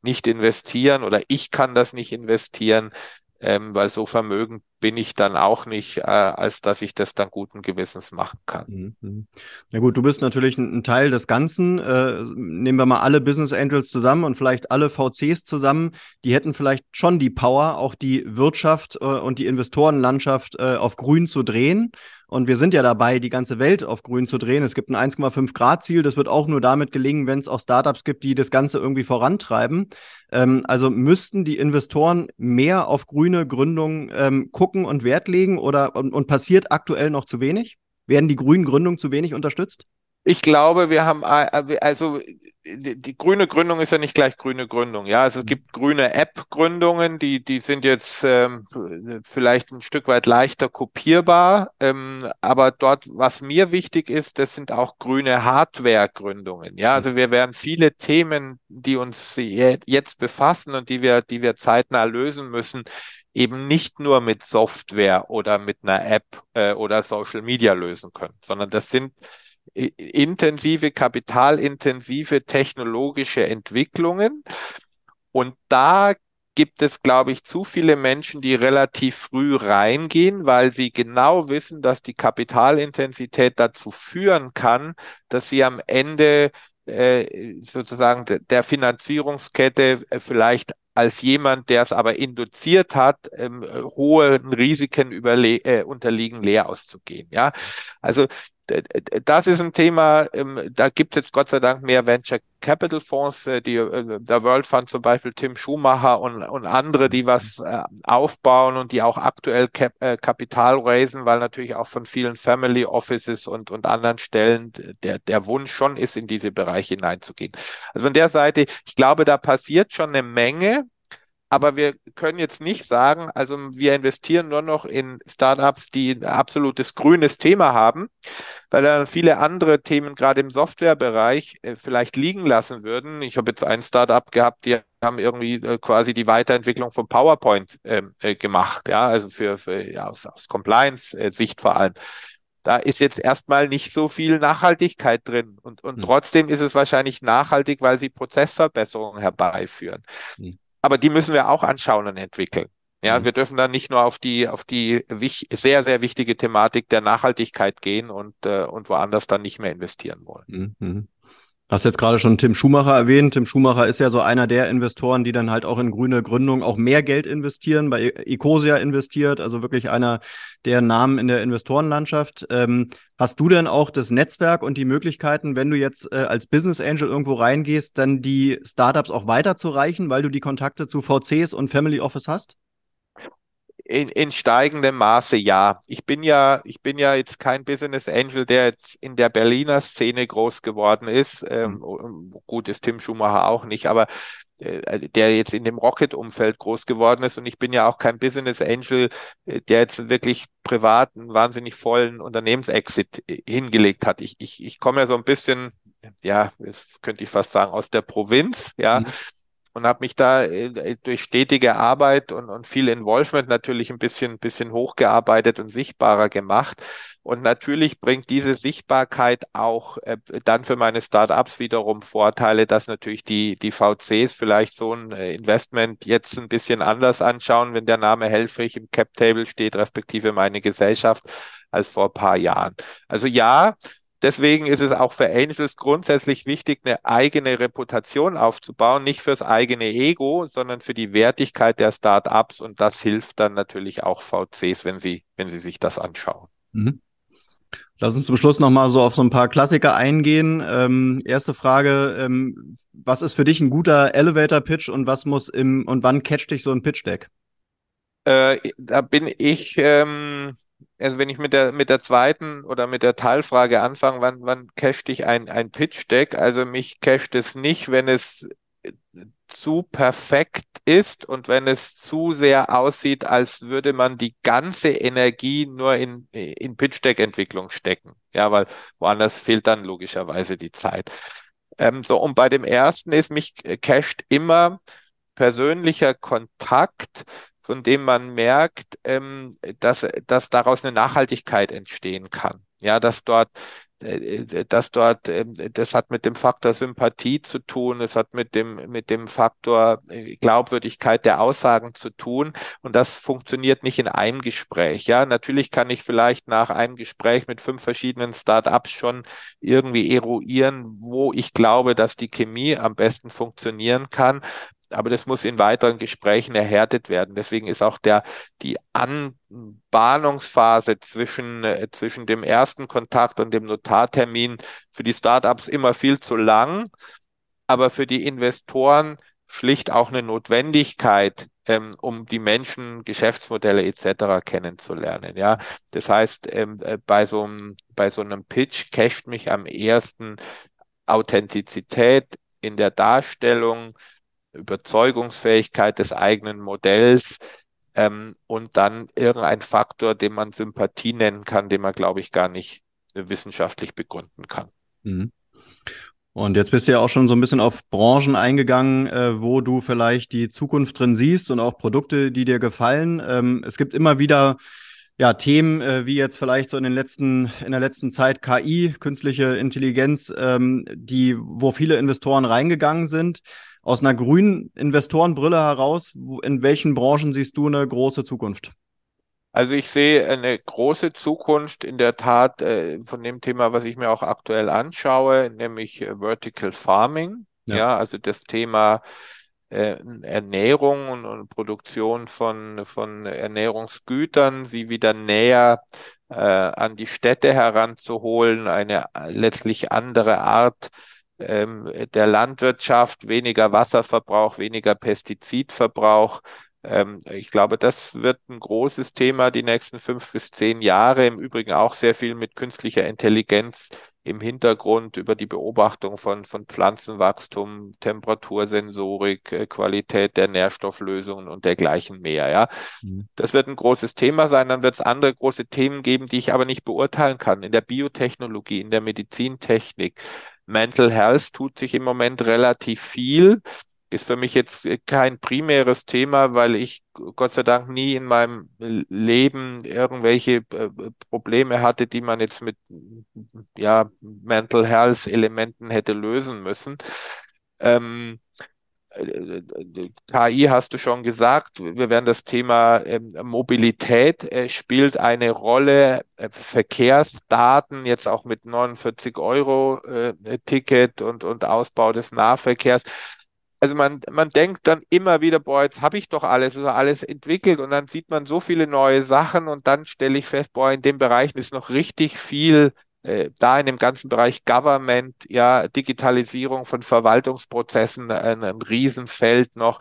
nicht investieren oder ich kann das nicht investieren, ähm, weil so vermögend bin ich dann auch nicht, äh, als dass ich das dann guten Gewissens machen kann. Mhm, mhm. Na gut, du bist natürlich ein, Teil des Ganzen. Äh, nehmen wir mal alle Business Angels zusammen und vielleicht alle VCs zusammen. Die hätten vielleicht schon die Power, auch die Wirtschaft äh, und die Investorenlandschaft äh, auf grün zu drehen. Und wir sind ja dabei, die ganze Welt auf grün zu drehen. Es gibt ein 1,5 Grad Ziel. Das wird auch nur damit gelingen, wenn es auch Startups gibt, die das Ganze irgendwie vorantreiben. Ähm, also müssten die Investoren mehr auf grüne Gründungen ähm, gucken und Wert legen oder und, und passiert aktuell noch zu wenig? Werden die grünen Gründungen zu wenig unterstützt? Ich glaube, wir haben, äh, also die, die, grüne Gründung ist ja nicht gleich grüne Gründung. Ja, also es gibt grüne App-Gründungen, die, die sind jetzt ähm, vielleicht ein Stück weit leichter kopierbar. Ähm, aber dort, was mir wichtig ist, das sind auch grüne Hardware-Gründungen. Ja, also wir werden viele Themen, die uns jetzt befassen und die wir, die wir zeitnah lösen müssen, eben nicht nur mit Software oder mit einer App äh, oder Social Media lösen können, sondern das sind intensive, kapitalintensive technologische Entwicklungen. Und da gibt es, glaube ich, zu viele Menschen, die relativ früh reingehen, weil sie genau wissen, dass die Kapitalintensität dazu führen kann, dass sie am Ende äh, sozusagen der Finanzierungskette äh, vielleicht als jemand, der es aber induziert hat, ähm, hohen Risiken äh, unterliegen, leer auszugehen. Ja, also das ist ein Thema, ähm, da gibt es jetzt Gott sei Dank mehr Venture Capital Fonds, äh, die, äh, der World Fund zum Beispiel, Tim Schumacher und, und andere, die was äh, aufbauen und die auch aktuell Kapital raisen, weil natürlich auch von vielen Family Offices und, und anderen Stellen der, der Wunsch schon ist, in diese Bereiche hineinzugehen. Also von der Seite, ich glaube, da passiert schon eine Menge. Aber wir können jetzt nicht sagen, also wir investieren nur noch in Startups, die ein absolutes grünes Thema haben, weil dann viele andere Themen gerade im Softwarebereich äh, vielleicht liegen lassen würden. Ich habe jetzt ein Startup gehabt, die haben irgendwie äh, quasi die Weiterentwicklung von PowerPoint ähm, äh, gemacht, ja, also für, für ja, aus, aus Compliance-Sicht vor allem da ist jetzt erstmal nicht so viel Nachhaltigkeit drin. Und, und hm. trotzdem ist es wahrscheinlich nachhaltig, weil sie Prozessverbesserungen herbeiführen. Hm aber die müssen wir auch anschauen und entwickeln. Ja, mhm. wir dürfen dann nicht nur auf die, auf die sehr, sehr wichtige Thematik der Nachhaltigkeit gehen und, äh, und woanders dann nicht mehr investieren wollen. Mhm. Hast jetzt gerade schon Tim Schumacher erwähnt. Tim Schumacher ist ja so einer der Investoren, die dann halt auch in grüne Gründungen auch mehr Geld investieren, bei e-, Ecosia investiert, also wirklich einer der Namen in der Investorenlandschaft. Ähm, hast du denn auch das Netzwerk und die Möglichkeiten, wenn du jetzt äh, als Business Angel irgendwo reingehst, dann die Startups auch weiterzureichen, weil du die Kontakte zu VCs und Family Office hast? In, in steigendem Maße ja. Ich bin ja, ich bin ja jetzt kein Business Angel, der jetzt in der Berliner Szene groß geworden ist. Ähm, mhm. gut, ist Tim Schumacher auch nicht, aber äh, der jetzt in dem Rocket-Umfeld groß geworden ist. Und ich bin ja auch kein Business Angel, äh, der jetzt wirklich privat einen wahnsinnig vollen Unternehmensexit äh, hingelegt hat. Ich, ich, ich komme ja so ein bisschen, ja, das könnte ich fast sagen, aus der Provinz, ja. Mhm und habe mich da äh, durch stetige Arbeit und, und viel Involvement natürlich ein bisschen, bisschen hochgearbeitet und sichtbarer gemacht. Und natürlich bringt diese Sichtbarkeit auch äh, dann für meine Startups wiederum Vorteile, dass natürlich die, die VCs vielleicht so ein äh, Investment jetzt ein bisschen anders anschauen, wenn der Name Helfrich im Cap Table steht, respektive meine Gesellschaft, als vor ein paar Jahren. Also ja, Deswegen ist es auch für Angels grundsätzlich wichtig, eine eigene Reputation aufzubauen, nicht fürs eigene Ego, sondern für die Wertigkeit der Startups. Und das hilft dann natürlich auch VCs, wenn sie, wenn sie sich das anschauen. Mhm. Lass uns zum Schluss nochmal so auf so ein paar Klassiker eingehen. Ähm, erste Frage, ähm, was ist für dich ein guter Elevator-Pitch und was muss im und wann catcht dich so ein Pitch-Deck? Äh, da bin ich ähm, also wenn ich mit der, mit der zweiten oder mit der Teilfrage anfange, wann, wann cache ich ein, ein Pitch-Deck? Also mich cached es nicht, wenn es zu perfekt ist und wenn es zu sehr aussieht, als würde man die ganze Energie nur in, in Pitch-Deck-Entwicklung stecken. Ja, weil woanders fehlt dann logischerweise die Zeit. Ähm, so, und bei dem ersten ist mich cached immer persönlicher Kontakt, von dem man merkt, ähm, dass, dass daraus eine Nachhaltigkeit entstehen kann. Ja, dass dort äh, dass dort, ähm, das hat mit dem Faktor Sympathie zu tun, es hat mit dem, mit dem Faktor äh, Glaubwürdigkeit der Aussagen zu tun. Und das funktioniert nicht in einem Gespräch. Ja, natürlich kann ich vielleicht nach einem Gespräch mit fünf verschiedenen Startups schon irgendwie eruieren, wo ich glaube, dass die Chemie am besten funktionieren kann aber das muss in weiteren Gesprächen erhärtet werden. Deswegen ist auch der, die Anbahnungsphase zwischen, äh, zwischen dem ersten Kontakt und dem Notartermin für die Startups immer viel zu lang, aber für die Investoren schlicht auch eine Notwendigkeit, ähm, um die Menschen, Geschäftsmodelle etc. kennenzulernen. Ja, das heißt, ähm, äh, bei so einem, bei so einem Pitch casht mich am ersten Authentizität in der Darstellung, Überzeugungsfähigkeit des eigenen Modells ähm, und dann irgendein Faktor, den man Sympathie nennen kann, den man, glaube ich, gar nicht wissenschaftlich begründen kann. Mhm. Und jetzt bist du ja auch schon so ein bisschen auf Branchen eingegangen, äh, wo du vielleicht die Zukunft drin siehst und auch Produkte, die dir gefallen. Ähm, es gibt immer wieder ja, Themen äh, wie jetzt vielleicht so in den letzten, in der letzten Zeit KI, künstliche Intelligenz, ähm, die, wo viele Investoren reingegangen sind aus einer grünen Investorenbrille heraus, in welchen Branchen siehst du eine große Zukunft? Also ich sehe eine große Zukunft in der Tat äh, von dem Thema, was ich mir auch aktuell anschaue, nämlich äh, Vertical Farming. Ja. ja, also das Thema äh, Ernährung und, und, Produktion von, von Ernährungsgütern, sie wieder näher äh, an die Städte heranzuholen, eine äh, letztlich andere Art ähm, der Landwirtschaft, weniger Wasserverbrauch, weniger Pestizidverbrauch. Ähm, ich glaube, das wird ein großes Thema die nächsten fünf bis zehn Jahre. Im Übrigen auch sehr viel mit künstlicher Intelligenz im Hintergrund über die Beobachtung von, von Pflanzenwachstum, Temperatursensorik, äh, Qualität der Nährstofflösungen und dergleichen mehr. Ja, mhm. das wird ein großes Thema sein. Dann wird es andere große Themen geben, die ich aber nicht beurteilen kann. In der Biotechnologie, in der Medizintechnik, Mental Health tut sich im Moment relativ viel. Ist für mich jetzt kein primäres Thema, weil ich Gott sei Dank nie in meinem Leben irgendwelche äh, Probleme hatte, die man jetzt mit ja, Mental Health Elementen hätte lösen müssen. Ähm, KI hast du schon gesagt, wir werden das Thema ähm, Mobilität äh, spielt eine Rolle, äh, Verkehrsdaten, jetzt auch mit 49 Euro äh, Ticket und, und Ausbau des Nahverkehrs. Also man, man denkt dann immer wieder, boah, jetzt habe ich doch alles, ist alles entwickelt und dann sieht man so viele neue Sachen und dann stelle ich fest, boah, in dem Bereich ist noch richtig viel äh, da in dem ganzen Bereich Government, ja, Digitalisierung von Verwaltungsprozessen, ein, ein Riesenfeld noch.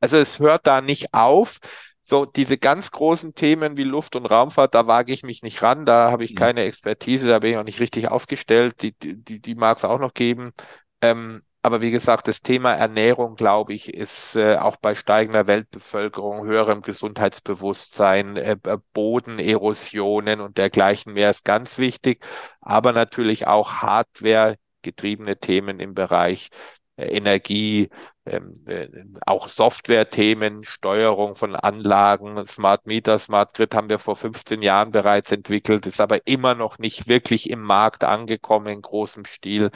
Also es hört da nicht auf. So, diese ganz großen Themen wie Luft- und Raumfahrt, da wage ich mich nicht ran, da habe ich mhm. keine Expertise, da bin ich auch nicht richtig aufgestellt, die, die, die mag es auch noch geben. Ähm, aber wie gesagt, das Thema Ernährung, glaube ich, ist äh, auch bei steigender Weltbevölkerung, höherem Gesundheitsbewusstsein, äh, äh, Bodenerosionen und dergleichen mehr ist ganz wichtig. Aber natürlich auch Hardware getriebene Themen im Bereich äh, Energie, ähm, äh, auch Software-Themen, Steuerung von Anlagen, Smart Meter, Smart Grid haben wir vor 15 Jahren bereits entwickelt, ist aber immer noch nicht wirklich im Markt angekommen in großem Stil.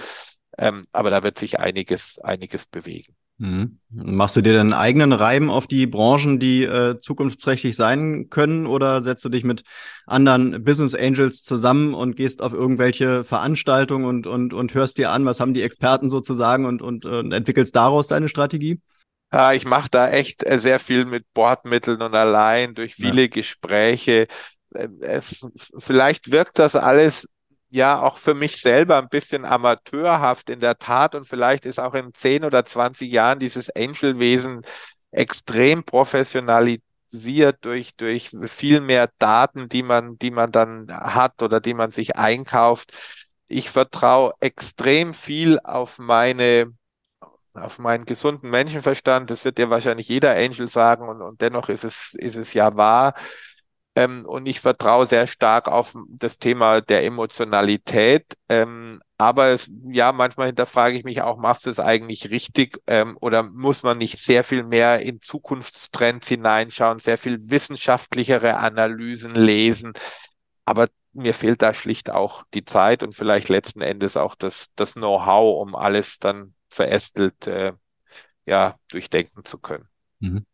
Ähm, aber da wird sich einiges, einiges bewegen. Mhm. Machst du dir dann eigenen Reim auf die Branchen, die äh, zukunftsträchtig sein können, oder setzt du dich mit anderen Business Angels zusammen und gehst auf irgendwelche Veranstaltungen und, und, und hörst dir an, was haben die Experten sozusagen und, und, und entwickelst daraus deine Strategie? Ja, ich mache da echt äh, sehr viel mit Bordmitteln und allein durch viele ja. Gespräche. Äh, vielleicht wirkt das alles ja auch für mich selber ein bisschen amateurhaft in der Tat und vielleicht ist auch in 10 oder 20 Jahren dieses Angel-Wesen extrem professionalisiert durch, durch viel mehr Daten, die man, die man dann hat oder die man sich einkauft. Ich vertraue extrem viel auf meine auf meinen gesunden Menschenverstand. Das wird ja wahrscheinlich jeder Angel sagen und, und dennoch ist es, ist es ja wahr Ähm, und ich vertraue sehr stark auf das Thema der Emotionalität. Ähm, aber es, ja, manchmal hinterfrage ich mich auch, machst du es eigentlich richtig ähm, oder muss man nicht sehr viel mehr in Zukunftstrends hineinschauen, sehr viel wissenschaftlichere Analysen lesen? Aber mir fehlt da schlicht auch die Zeit und vielleicht letzten Endes auch das, das Know-how, um alles dann verästelt äh, ja, durchdenken zu können. Mhm.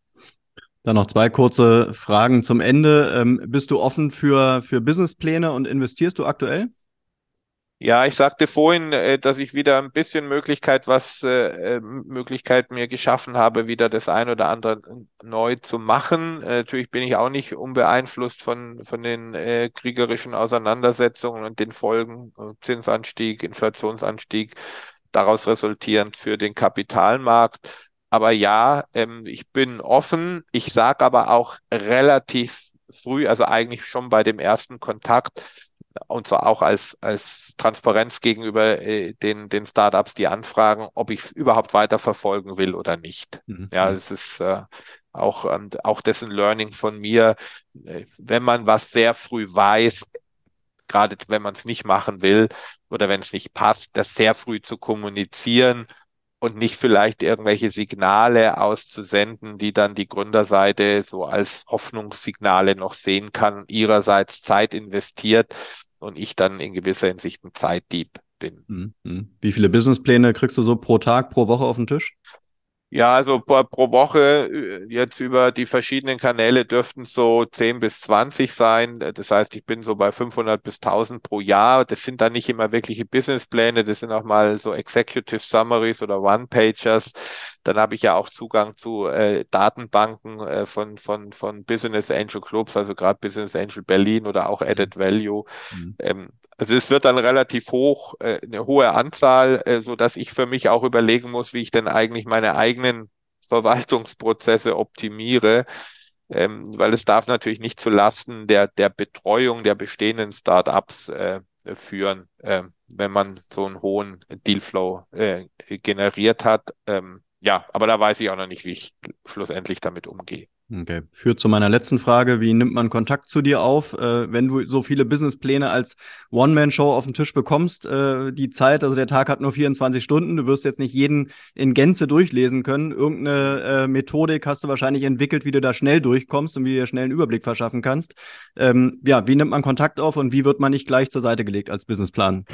Dann noch zwei kurze Fragen zum Ende. Ähm, bist du offen für, für Businesspläne und investierst du aktuell? Ja, ich sagte vorhin, äh, dass ich wieder ein bisschen Möglichkeit, was äh, äh, Möglichkeit mir geschaffen habe, wieder das ein oder andere neu zu machen. Natürlich bin ich auch nicht unbeeinflusst von von den kriegerischen Auseinandersetzungen und den Folgen, Zinsanstieg, Inflationsanstieg, daraus resultierend für den Kapitalmarkt. Aber ja, ähm, ich bin offen. Ich sage aber auch relativ früh, also eigentlich schon bei dem ersten Kontakt, und zwar auch als, als Transparenz gegenüber äh, den, den Startups, die anfragen, ob ich es überhaupt weiter verfolgen will oder nicht. Mhm. Ja, es ist äh, auch, ähm, auch dessen Learning von mir, äh, wenn man was sehr früh weiß, gerade wenn man es nicht machen will oder wenn es nicht passt, das sehr früh zu kommunizieren und nicht vielleicht irgendwelche Signale auszusenden, die dann die Gründerseite so als Hoffnungssignale noch sehen kann, ihrerseits Zeit investiert und ich dann in gewisser Hinsicht ein Zeitdieb bin. Mhm. Wie viele Businesspläne kriegst du so pro Tag, pro Woche auf den Tisch? Ja, also pro, Woche äh, jetzt über die verschiedenen Kanäle dürften so 10 bis 20 sein. Das heißt, ich bin so bei 500 bis 1000 pro Jahr. Das sind dann nicht immer wirkliche Businesspläne, das sind auch mal so Executive Summaries oder One-Pagers. Dann habe ich ja auch Zugang zu äh, Datenbanken äh, von, von, von Business Angel Clubs, also gerade Business Angel Berlin oder auch Added Value. Mhm. Ähm, also es wird dann relativ hoch, äh, eine hohe Anzahl, äh, so dass ich für mich auch überlegen muss, wie ich denn eigentlich meine eigenen Verwaltungsprozesse optimiere, ähm, weil es darf natürlich nicht zu Lasten der, der Betreuung der bestehenden Startups äh, führen, äh, wenn man so einen hohen Dealflow äh, generiert hat. Ähm, ja, aber da weiß ich auch noch nicht, wie ich schlussendlich damit umgehe. Okay. Führt zu meiner letzten Frage. Wie nimmt man Kontakt zu dir auf, äh, wenn du so viele Businesspläne als One-Man-Show auf den Tisch bekommst? Äh, die Zeit, also der Tag hat nur 24 Stunden. Du wirst jetzt nicht jeden in Gänze durchlesen können. Irgendeine äh, Methodik hast du wahrscheinlich entwickelt, wie du da schnell durchkommst und wie du dir schnell einen Überblick verschaffen kannst. Ähm, ja, wie nimmt man Kontakt auf und wie wird man nicht gleich zur Seite gelegt als Businessplan?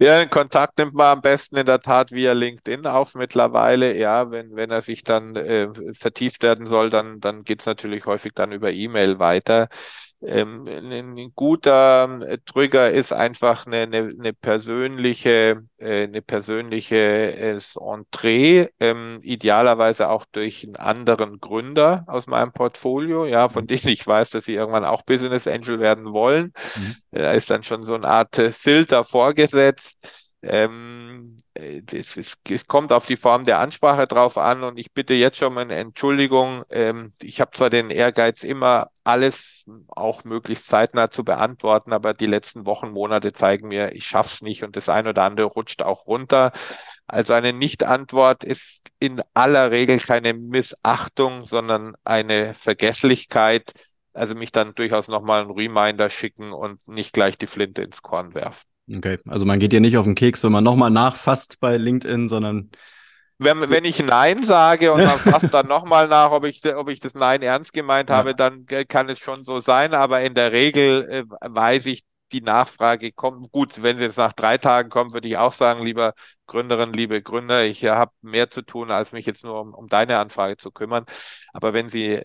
Ja, Kontakt nimmt man am besten in der Tat via LinkedIn auf mittlerweile. Ja, wenn, wenn er sich dann äh, vertieft werden soll, dann, dann geht es natürlich häufig dann über E-Mail weiter. Ähm, ein guter äh, Trigger ist einfach eine, eine, eine persönliche, äh, eine persönliche äh, Entree, ähm, idealerweise auch durch einen anderen Gründer aus meinem Portfolio, ja, von mhm. denen ich weiß, dass sie irgendwann auch Business Angel werden wollen. Mhm. Da ist dann schon so eine Art Filter vorgesetzt. Ähm, es, ist, es kommt auf die Form der Ansprache drauf an und ich bitte jetzt schon mal eine Entschuldigung. Ähm, ich habe zwar den Ehrgeiz, immer alles auch möglichst zeitnah zu beantworten, aber die letzten Wochen, Monate zeigen mir, ich schaff's nicht und das eine oder andere rutscht auch runter. Also eine Nicht-Antwort ist in aller Regel keine Missachtung, sondern eine Vergesslichkeit. Also mich dann durchaus nochmal einen Reminder schicken und nicht gleich die Flinte ins Korn werfen. Okay, also man geht dir nicht auf den Keks, wenn man nochmal nachfasst bei LinkedIn, sondern wenn, wenn ich Nein sage und man fasst dann nochmal nach, ob ich, ob ich das Nein ernst gemeint habe, ja. dann kann es schon so sein, aber in der Regel äh, weiß ich, die Nachfrage kommt. Gut, wenn sie jetzt nach drei Tagen kommt, würde ich auch sagen, lieber Gründerin, liebe Gründer, ich habe mehr zu tun, als mich jetzt nur um, um deine Anfrage zu kümmern. Aber wenn sie äh,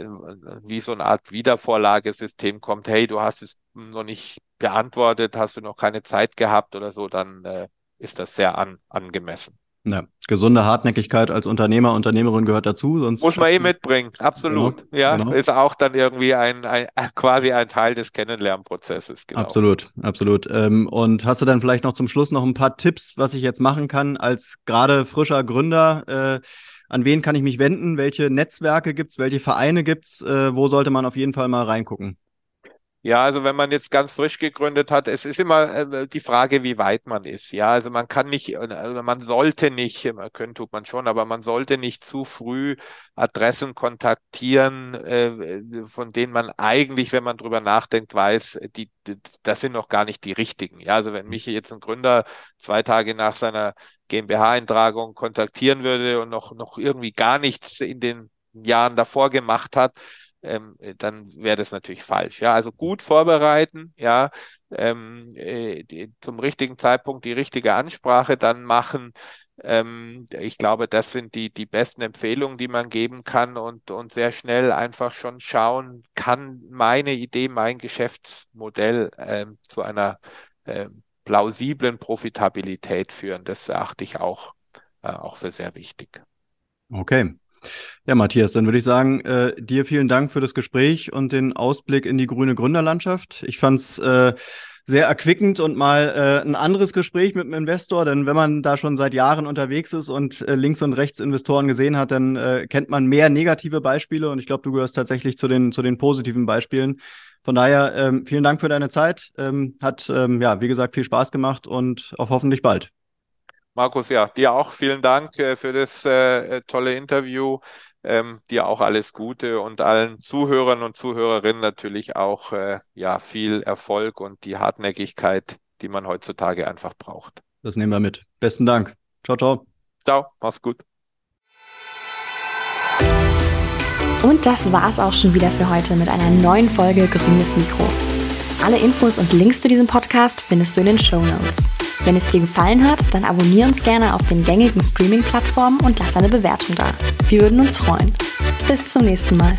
wie so eine Art Wiedervorlagesystem kommt, hey, du hast es noch nicht beantwortet, hast du noch keine Zeit gehabt oder so, dann äh, ist das sehr an, angemessen. Ja, gesunde Hartnäckigkeit als Unternehmer, Unternehmerin gehört dazu. Sonst Muss man eh mitbringen, absolut. Genau, ja, genau. ist auch dann irgendwie ein, ein, quasi ein Teil des Kennenlernprozesses. Genau. Absolut, absolut. Ähm, und hast du dann vielleicht noch zum Schluss noch ein paar Tipps, was ich jetzt machen kann als gerade frischer Gründer? Äh, an wen kann ich mich wenden? Welche Netzwerke gibt es? Welche Vereine gibt es? Äh, wo sollte man auf jeden Fall mal reingucken? Ja, also wenn man jetzt ganz frisch gegründet hat, es ist immer äh, die Frage, wie weit man ist. Ja, also man kann nicht, also man sollte nicht, man können tut man schon, aber man sollte nicht zu früh Adressen kontaktieren, äh, von denen man eigentlich, wenn man drüber nachdenkt, weiß, die, das sind noch gar nicht die richtigen. Ja, also wenn mich jetzt ein Gründer zwei Tage nach seiner GmbH-Eintragung kontaktieren würde und noch, noch irgendwie gar nichts in den Jahren davor gemacht hat, ähm, dann wäre das natürlich falsch. Ja, also gut vorbereiten, ja, ähm, äh, die, zum richtigen Zeitpunkt die richtige Ansprache dann machen. Ähm, ich glaube, das sind die, die besten Empfehlungen, die man geben kann und, und sehr schnell einfach schon schauen, kann meine Idee, mein Geschäftsmodell ähm, zu einer ähm, plausiblen Profitabilität führen. Das erachte ich auch, äh, auch für sehr wichtig. Okay. Ja, Matthias, dann würde ich sagen, äh, dir vielen Dank für das Gespräch und den Ausblick in die grüne Gründerlandschaft. Ich fand es äh, sehr erquickend und mal äh, ein anderes Gespräch mit einem Investor, denn wenn man da schon seit Jahren unterwegs ist und äh, links und rechts Investoren gesehen hat, dann äh, kennt man mehr negative Beispiele und ich glaube, du gehörst tatsächlich zu den, zu den positiven Beispielen. Von daher, ähm, vielen Dank für deine Zeit. Ähm, hat, ähm, ja, wie gesagt, viel Spaß gemacht und auf hoffentlich bald. Markus, ja, dir auch vielen Dank äh, für das äh, äh, tolle Interview. Ähm, dir auch alles Gute und allen Zuhörern und Zuhörerinnen natürlich auch äh, ja, viel Erfolg und die Hartnäckigkeit, die man heutzutage einfach braucht. Das nehmen wir mit. Besten Dank. Ciao, ciao. Ciao, mach's gut. Und das war's auch schon wieder für heute mit einer neuen Folge Grünes Mikro. Alle Infos und Links zu diesem Podcast findest du in den Show Notes. Wenn es dir gefallen hat, dann abonniere uns gerne auf den gängigen Streaming-Plattformen und lass eine Bewertung da. Wir würden uns freuen. Bis zum nächsten Mal.